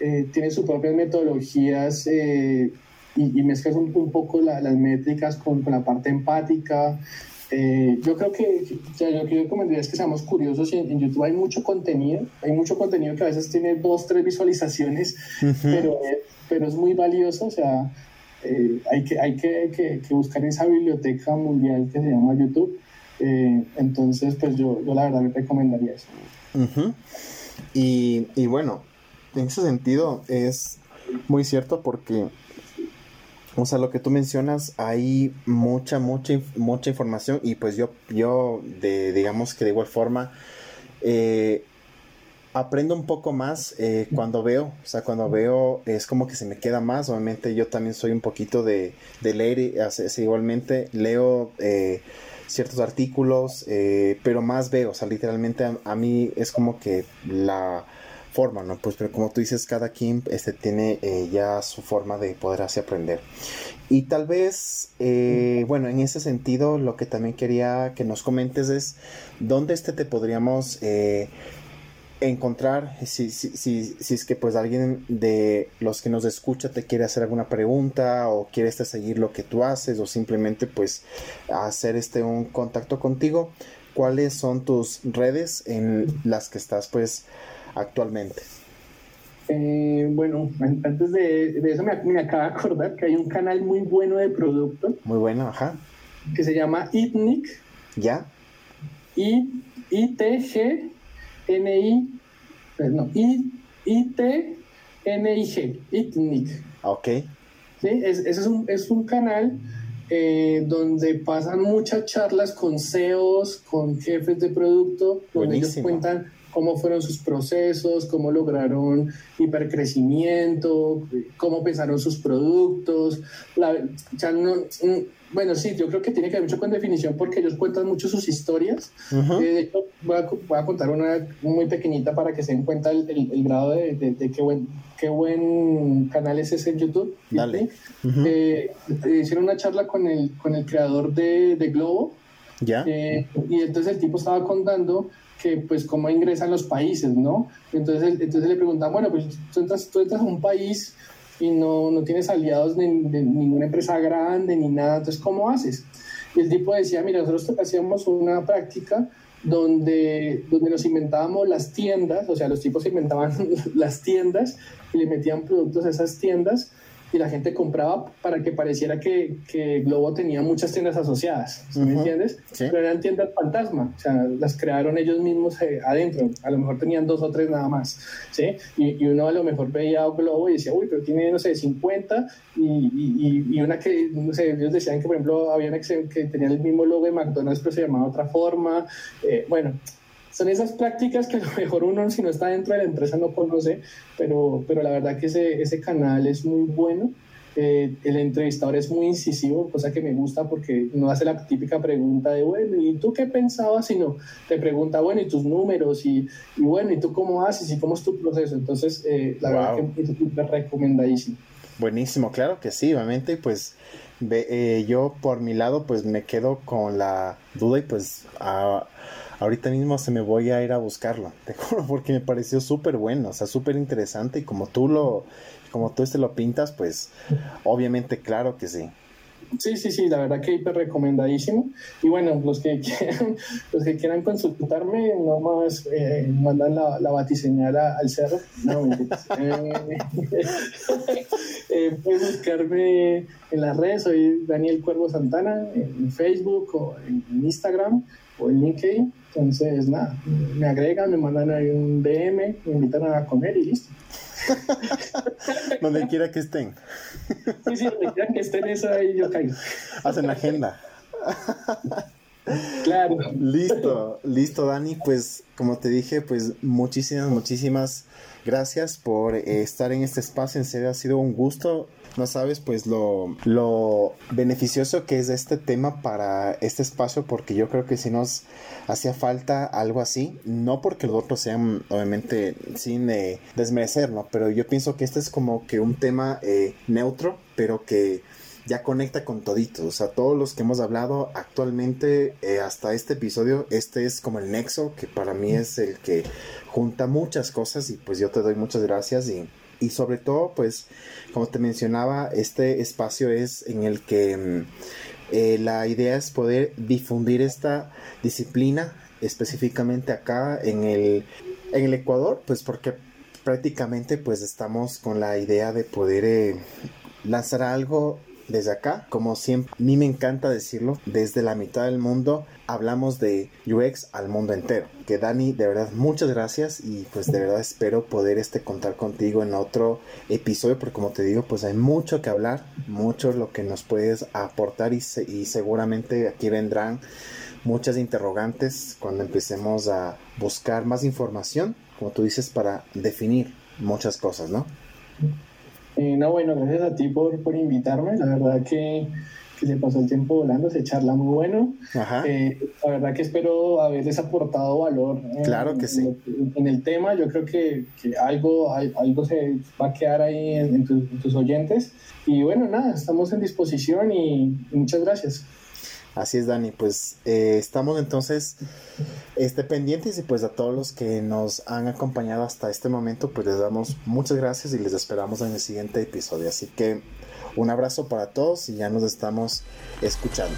eh, tienen sus propias metodologías eh, y, y, mezclan un, un poco las métricas con, con, la parte empática. Eh, yo creo que ya, lo que yo recomendaría es que seamos curiosos. En, en, YouTube hay mucho contenido, hay mucho contenido que a veces tiene dos, tres visualizaciones, pero, pero es muy valioso. O sea, eh, hay, que, hay que, que, buscar esa biblioteca mundial que se llama YouTube. Eh, entonces, pues yo, yo la verdad me recomendaría eso. y, y bueno, en ese sentido es muy cierto porque o sea, lo que tú mencionas, hay mucha, mucha, mucha información y pues yo, yo de, digamos que de igual forma, eh, aprendo un poco más eh, cuando veo, o sea, cuando veo es como que se me queda más, obviamente yo también soy un poquito de, de leer, igualmente leo eh, ciertos artículos, pero más veo, o sea, literalmente a mí es como que la forma, ¿no? Pues pero como tú dices, cada quien este, tiene eh, ya su forma de poder así aprender. Y tal vez, eh, bueno, en ese sentido, lo que también quería que nos comentes es dónde este te podríamos eh, encontrar, si, si, si, es que pues alguien de los que nos escucha te quiere hacer alguna pregunta o quiere este seguir lo que tú haces o simplemente pues hacer este un contacto contigo, ¿cuáles son tus redes en las que estás pues actualmente? Eh, bueno, antes de, eso me, me, acabo de acordar que hay un canal muy bueno de producto. Muy bueno, ajá. Que se llama ITNIC. ¿Ya? I, I-T-G, N-I, pues no, I, I-T-N-I-G, ITNIC. Ok. Sí, es, es, un, es un canal eh, donde pasan muchas charlas con CEOs, con jefes de producto, donde ellos cuentan cómo fueron sus procesos, cómo lograron hipercrecimiento, cómo pensaron sus productos. Mm, bueno, sí, yo creo que tiene que ver mucho con definición porque ellos cuentan mucho sus historias. Eh, de hecho, voy a, contar una muy pequeñita para que se den cuenta el, grado de, qué, buen, qué buen canal es ese en YouTube. Dale. Eh, hicieron una charla con el, con el creador de, Globo. ¿Ya? Eh, y entonces el tipo estaba contando que pues cómo ingresan los países, ¿no? Entonces, entonces le preguntan, bueno, pues tú entras, tú entras a un país y no, no tienes aliados de, ninguna empresa grande ni nada, entonces ¿cómo haces? Y el tipo decía, mira, nosotros hacíamos una práctica donde, donde nos inventábamos las tiendas, o sea, los tipos inventaban las tiendas y le metían productos a esas tiendas y la gente compraba para que pareciera que, que Globo tenía muchas tiendas asociadas, ¿me entiendes? Pero eran tiendas fantasma, o sea, las crearon ellos mismos eh, adentro, a lo mejor tenían dos o tres nada más, ¿sí? Y, y, uno a lo mejor veía Globo y decía, uy, pero tiene, no sé, 50 y, y, y, una que, no sé, ellos decían que, por ejemplo, había una que tenía el mismo logo de McDonald's, pero se llamaba de otra forma, eh, bueno, son esas prácticas que a lo mejor uno si no está dentro de la empresa no conoce, pero, pero la verdad que ese, ese canal es muy bueno. Eh, el entrevistador es muy incisivo, cosa que me gusta porque no hace la típica pregunta de, bueno, ¿y tú qué pensabas? Sino te pregunta, bueno, ¿y tus números? Y, y bueno, ¿y tú cómo haces? ¿Y cómo es tu proceso? Entonces, eh, la verdad que es recomendadísimo. Buenísimo, claro que sí, obviamente, pues eh, yo por mi lado, pues me quedo con la duda y pues... a ahorita mismo se me voy a ir a buscarlo, te juro, porque me pareció súper bueno, o sea, súper interesante y como tú lo, como tú este lo pintas, pues obviamente claro que sí. Sí, sí, sí, la verdad que hiper recomendadísimo. Y bueno, los que quieran, los que quieran consultarme, no más eh, mandan la, la batiseñal al cerro. No, eh, eh, puedes buscarme en las redes, soy Daniel Cuervo Santana, en Facebook o en Instagram en LinkedIn. Entonces, nada, me agregan, me mandan ahí un DM, me invitan a comer y listo. donde quiera que estén. sí, sí, donde quiera que estén, eso ahí yo caigo. Hacen agenda. Claro. Listo, listo, Dani. Pues, como te dije, pues muchísimas, muchísimas gracias por eh, estar en este espacio. En serio, ha sido un gusto no sabes pues lo, lo beneficioso que es este tema para este espacio porque yo creo que si nos hacía falta algo así, no porque los otros sean obviamente sin eh, desmerecer, ¿no? Pero yo pienso que este es como que un tema eh, neutro, pero que ya conecta con toditos, o sea, todos los que hemos hablado actualmente eh, hasta este episodio, este es como el nexo que para mí es el que junta muchas cosas y pues yo te doy muchas gracias y y sobre todo, pues, como te mencionaba, este espacio es en el que mm, eh, la idea es poder difundir esta disciplina específicamente acá en el, en el Ecuador, pues porque prácticamente pues estamos con la idea de poder eh, lanzar algo desde acá, como siempre, a mí me encanta decirlo, desde la mitad del mundo hablamos de UX al mundo entero. Que Dani, de verdad, muchas gracias y pues de verdad espero poder este contar contigo en otro episodio, porque como te digo, pues hay mucho que hablar, mucho lo que nos puedes aportar y, y seguramente aquí vendrán muchas interrogantes cuando empecemos a buscar más información, como tú dices, para definir muchas cosas, ¿no? Eh, no, bueno, gracias a ti por, por invitarme. La verdad que, que, se pasó el tiempo volando, se charla muy bueno. Eh, la verdad que espero haberles aportado valor en, claro que sí. en, el tema. Yo creo que, que, algo, algo se va a quedar ahí en, tus oyentes. Y bueno, nada, estamos en disposición y muchas gracias. Así es, Dani. Pues eh, estamos entonces este, pendientes y pues a todos los que nos han acompañado hasta este momento, pues les damos muchas gracias y les esperamos en el siguiente episodio. Así que un abrazo para todos y ya nos estamos escuchando.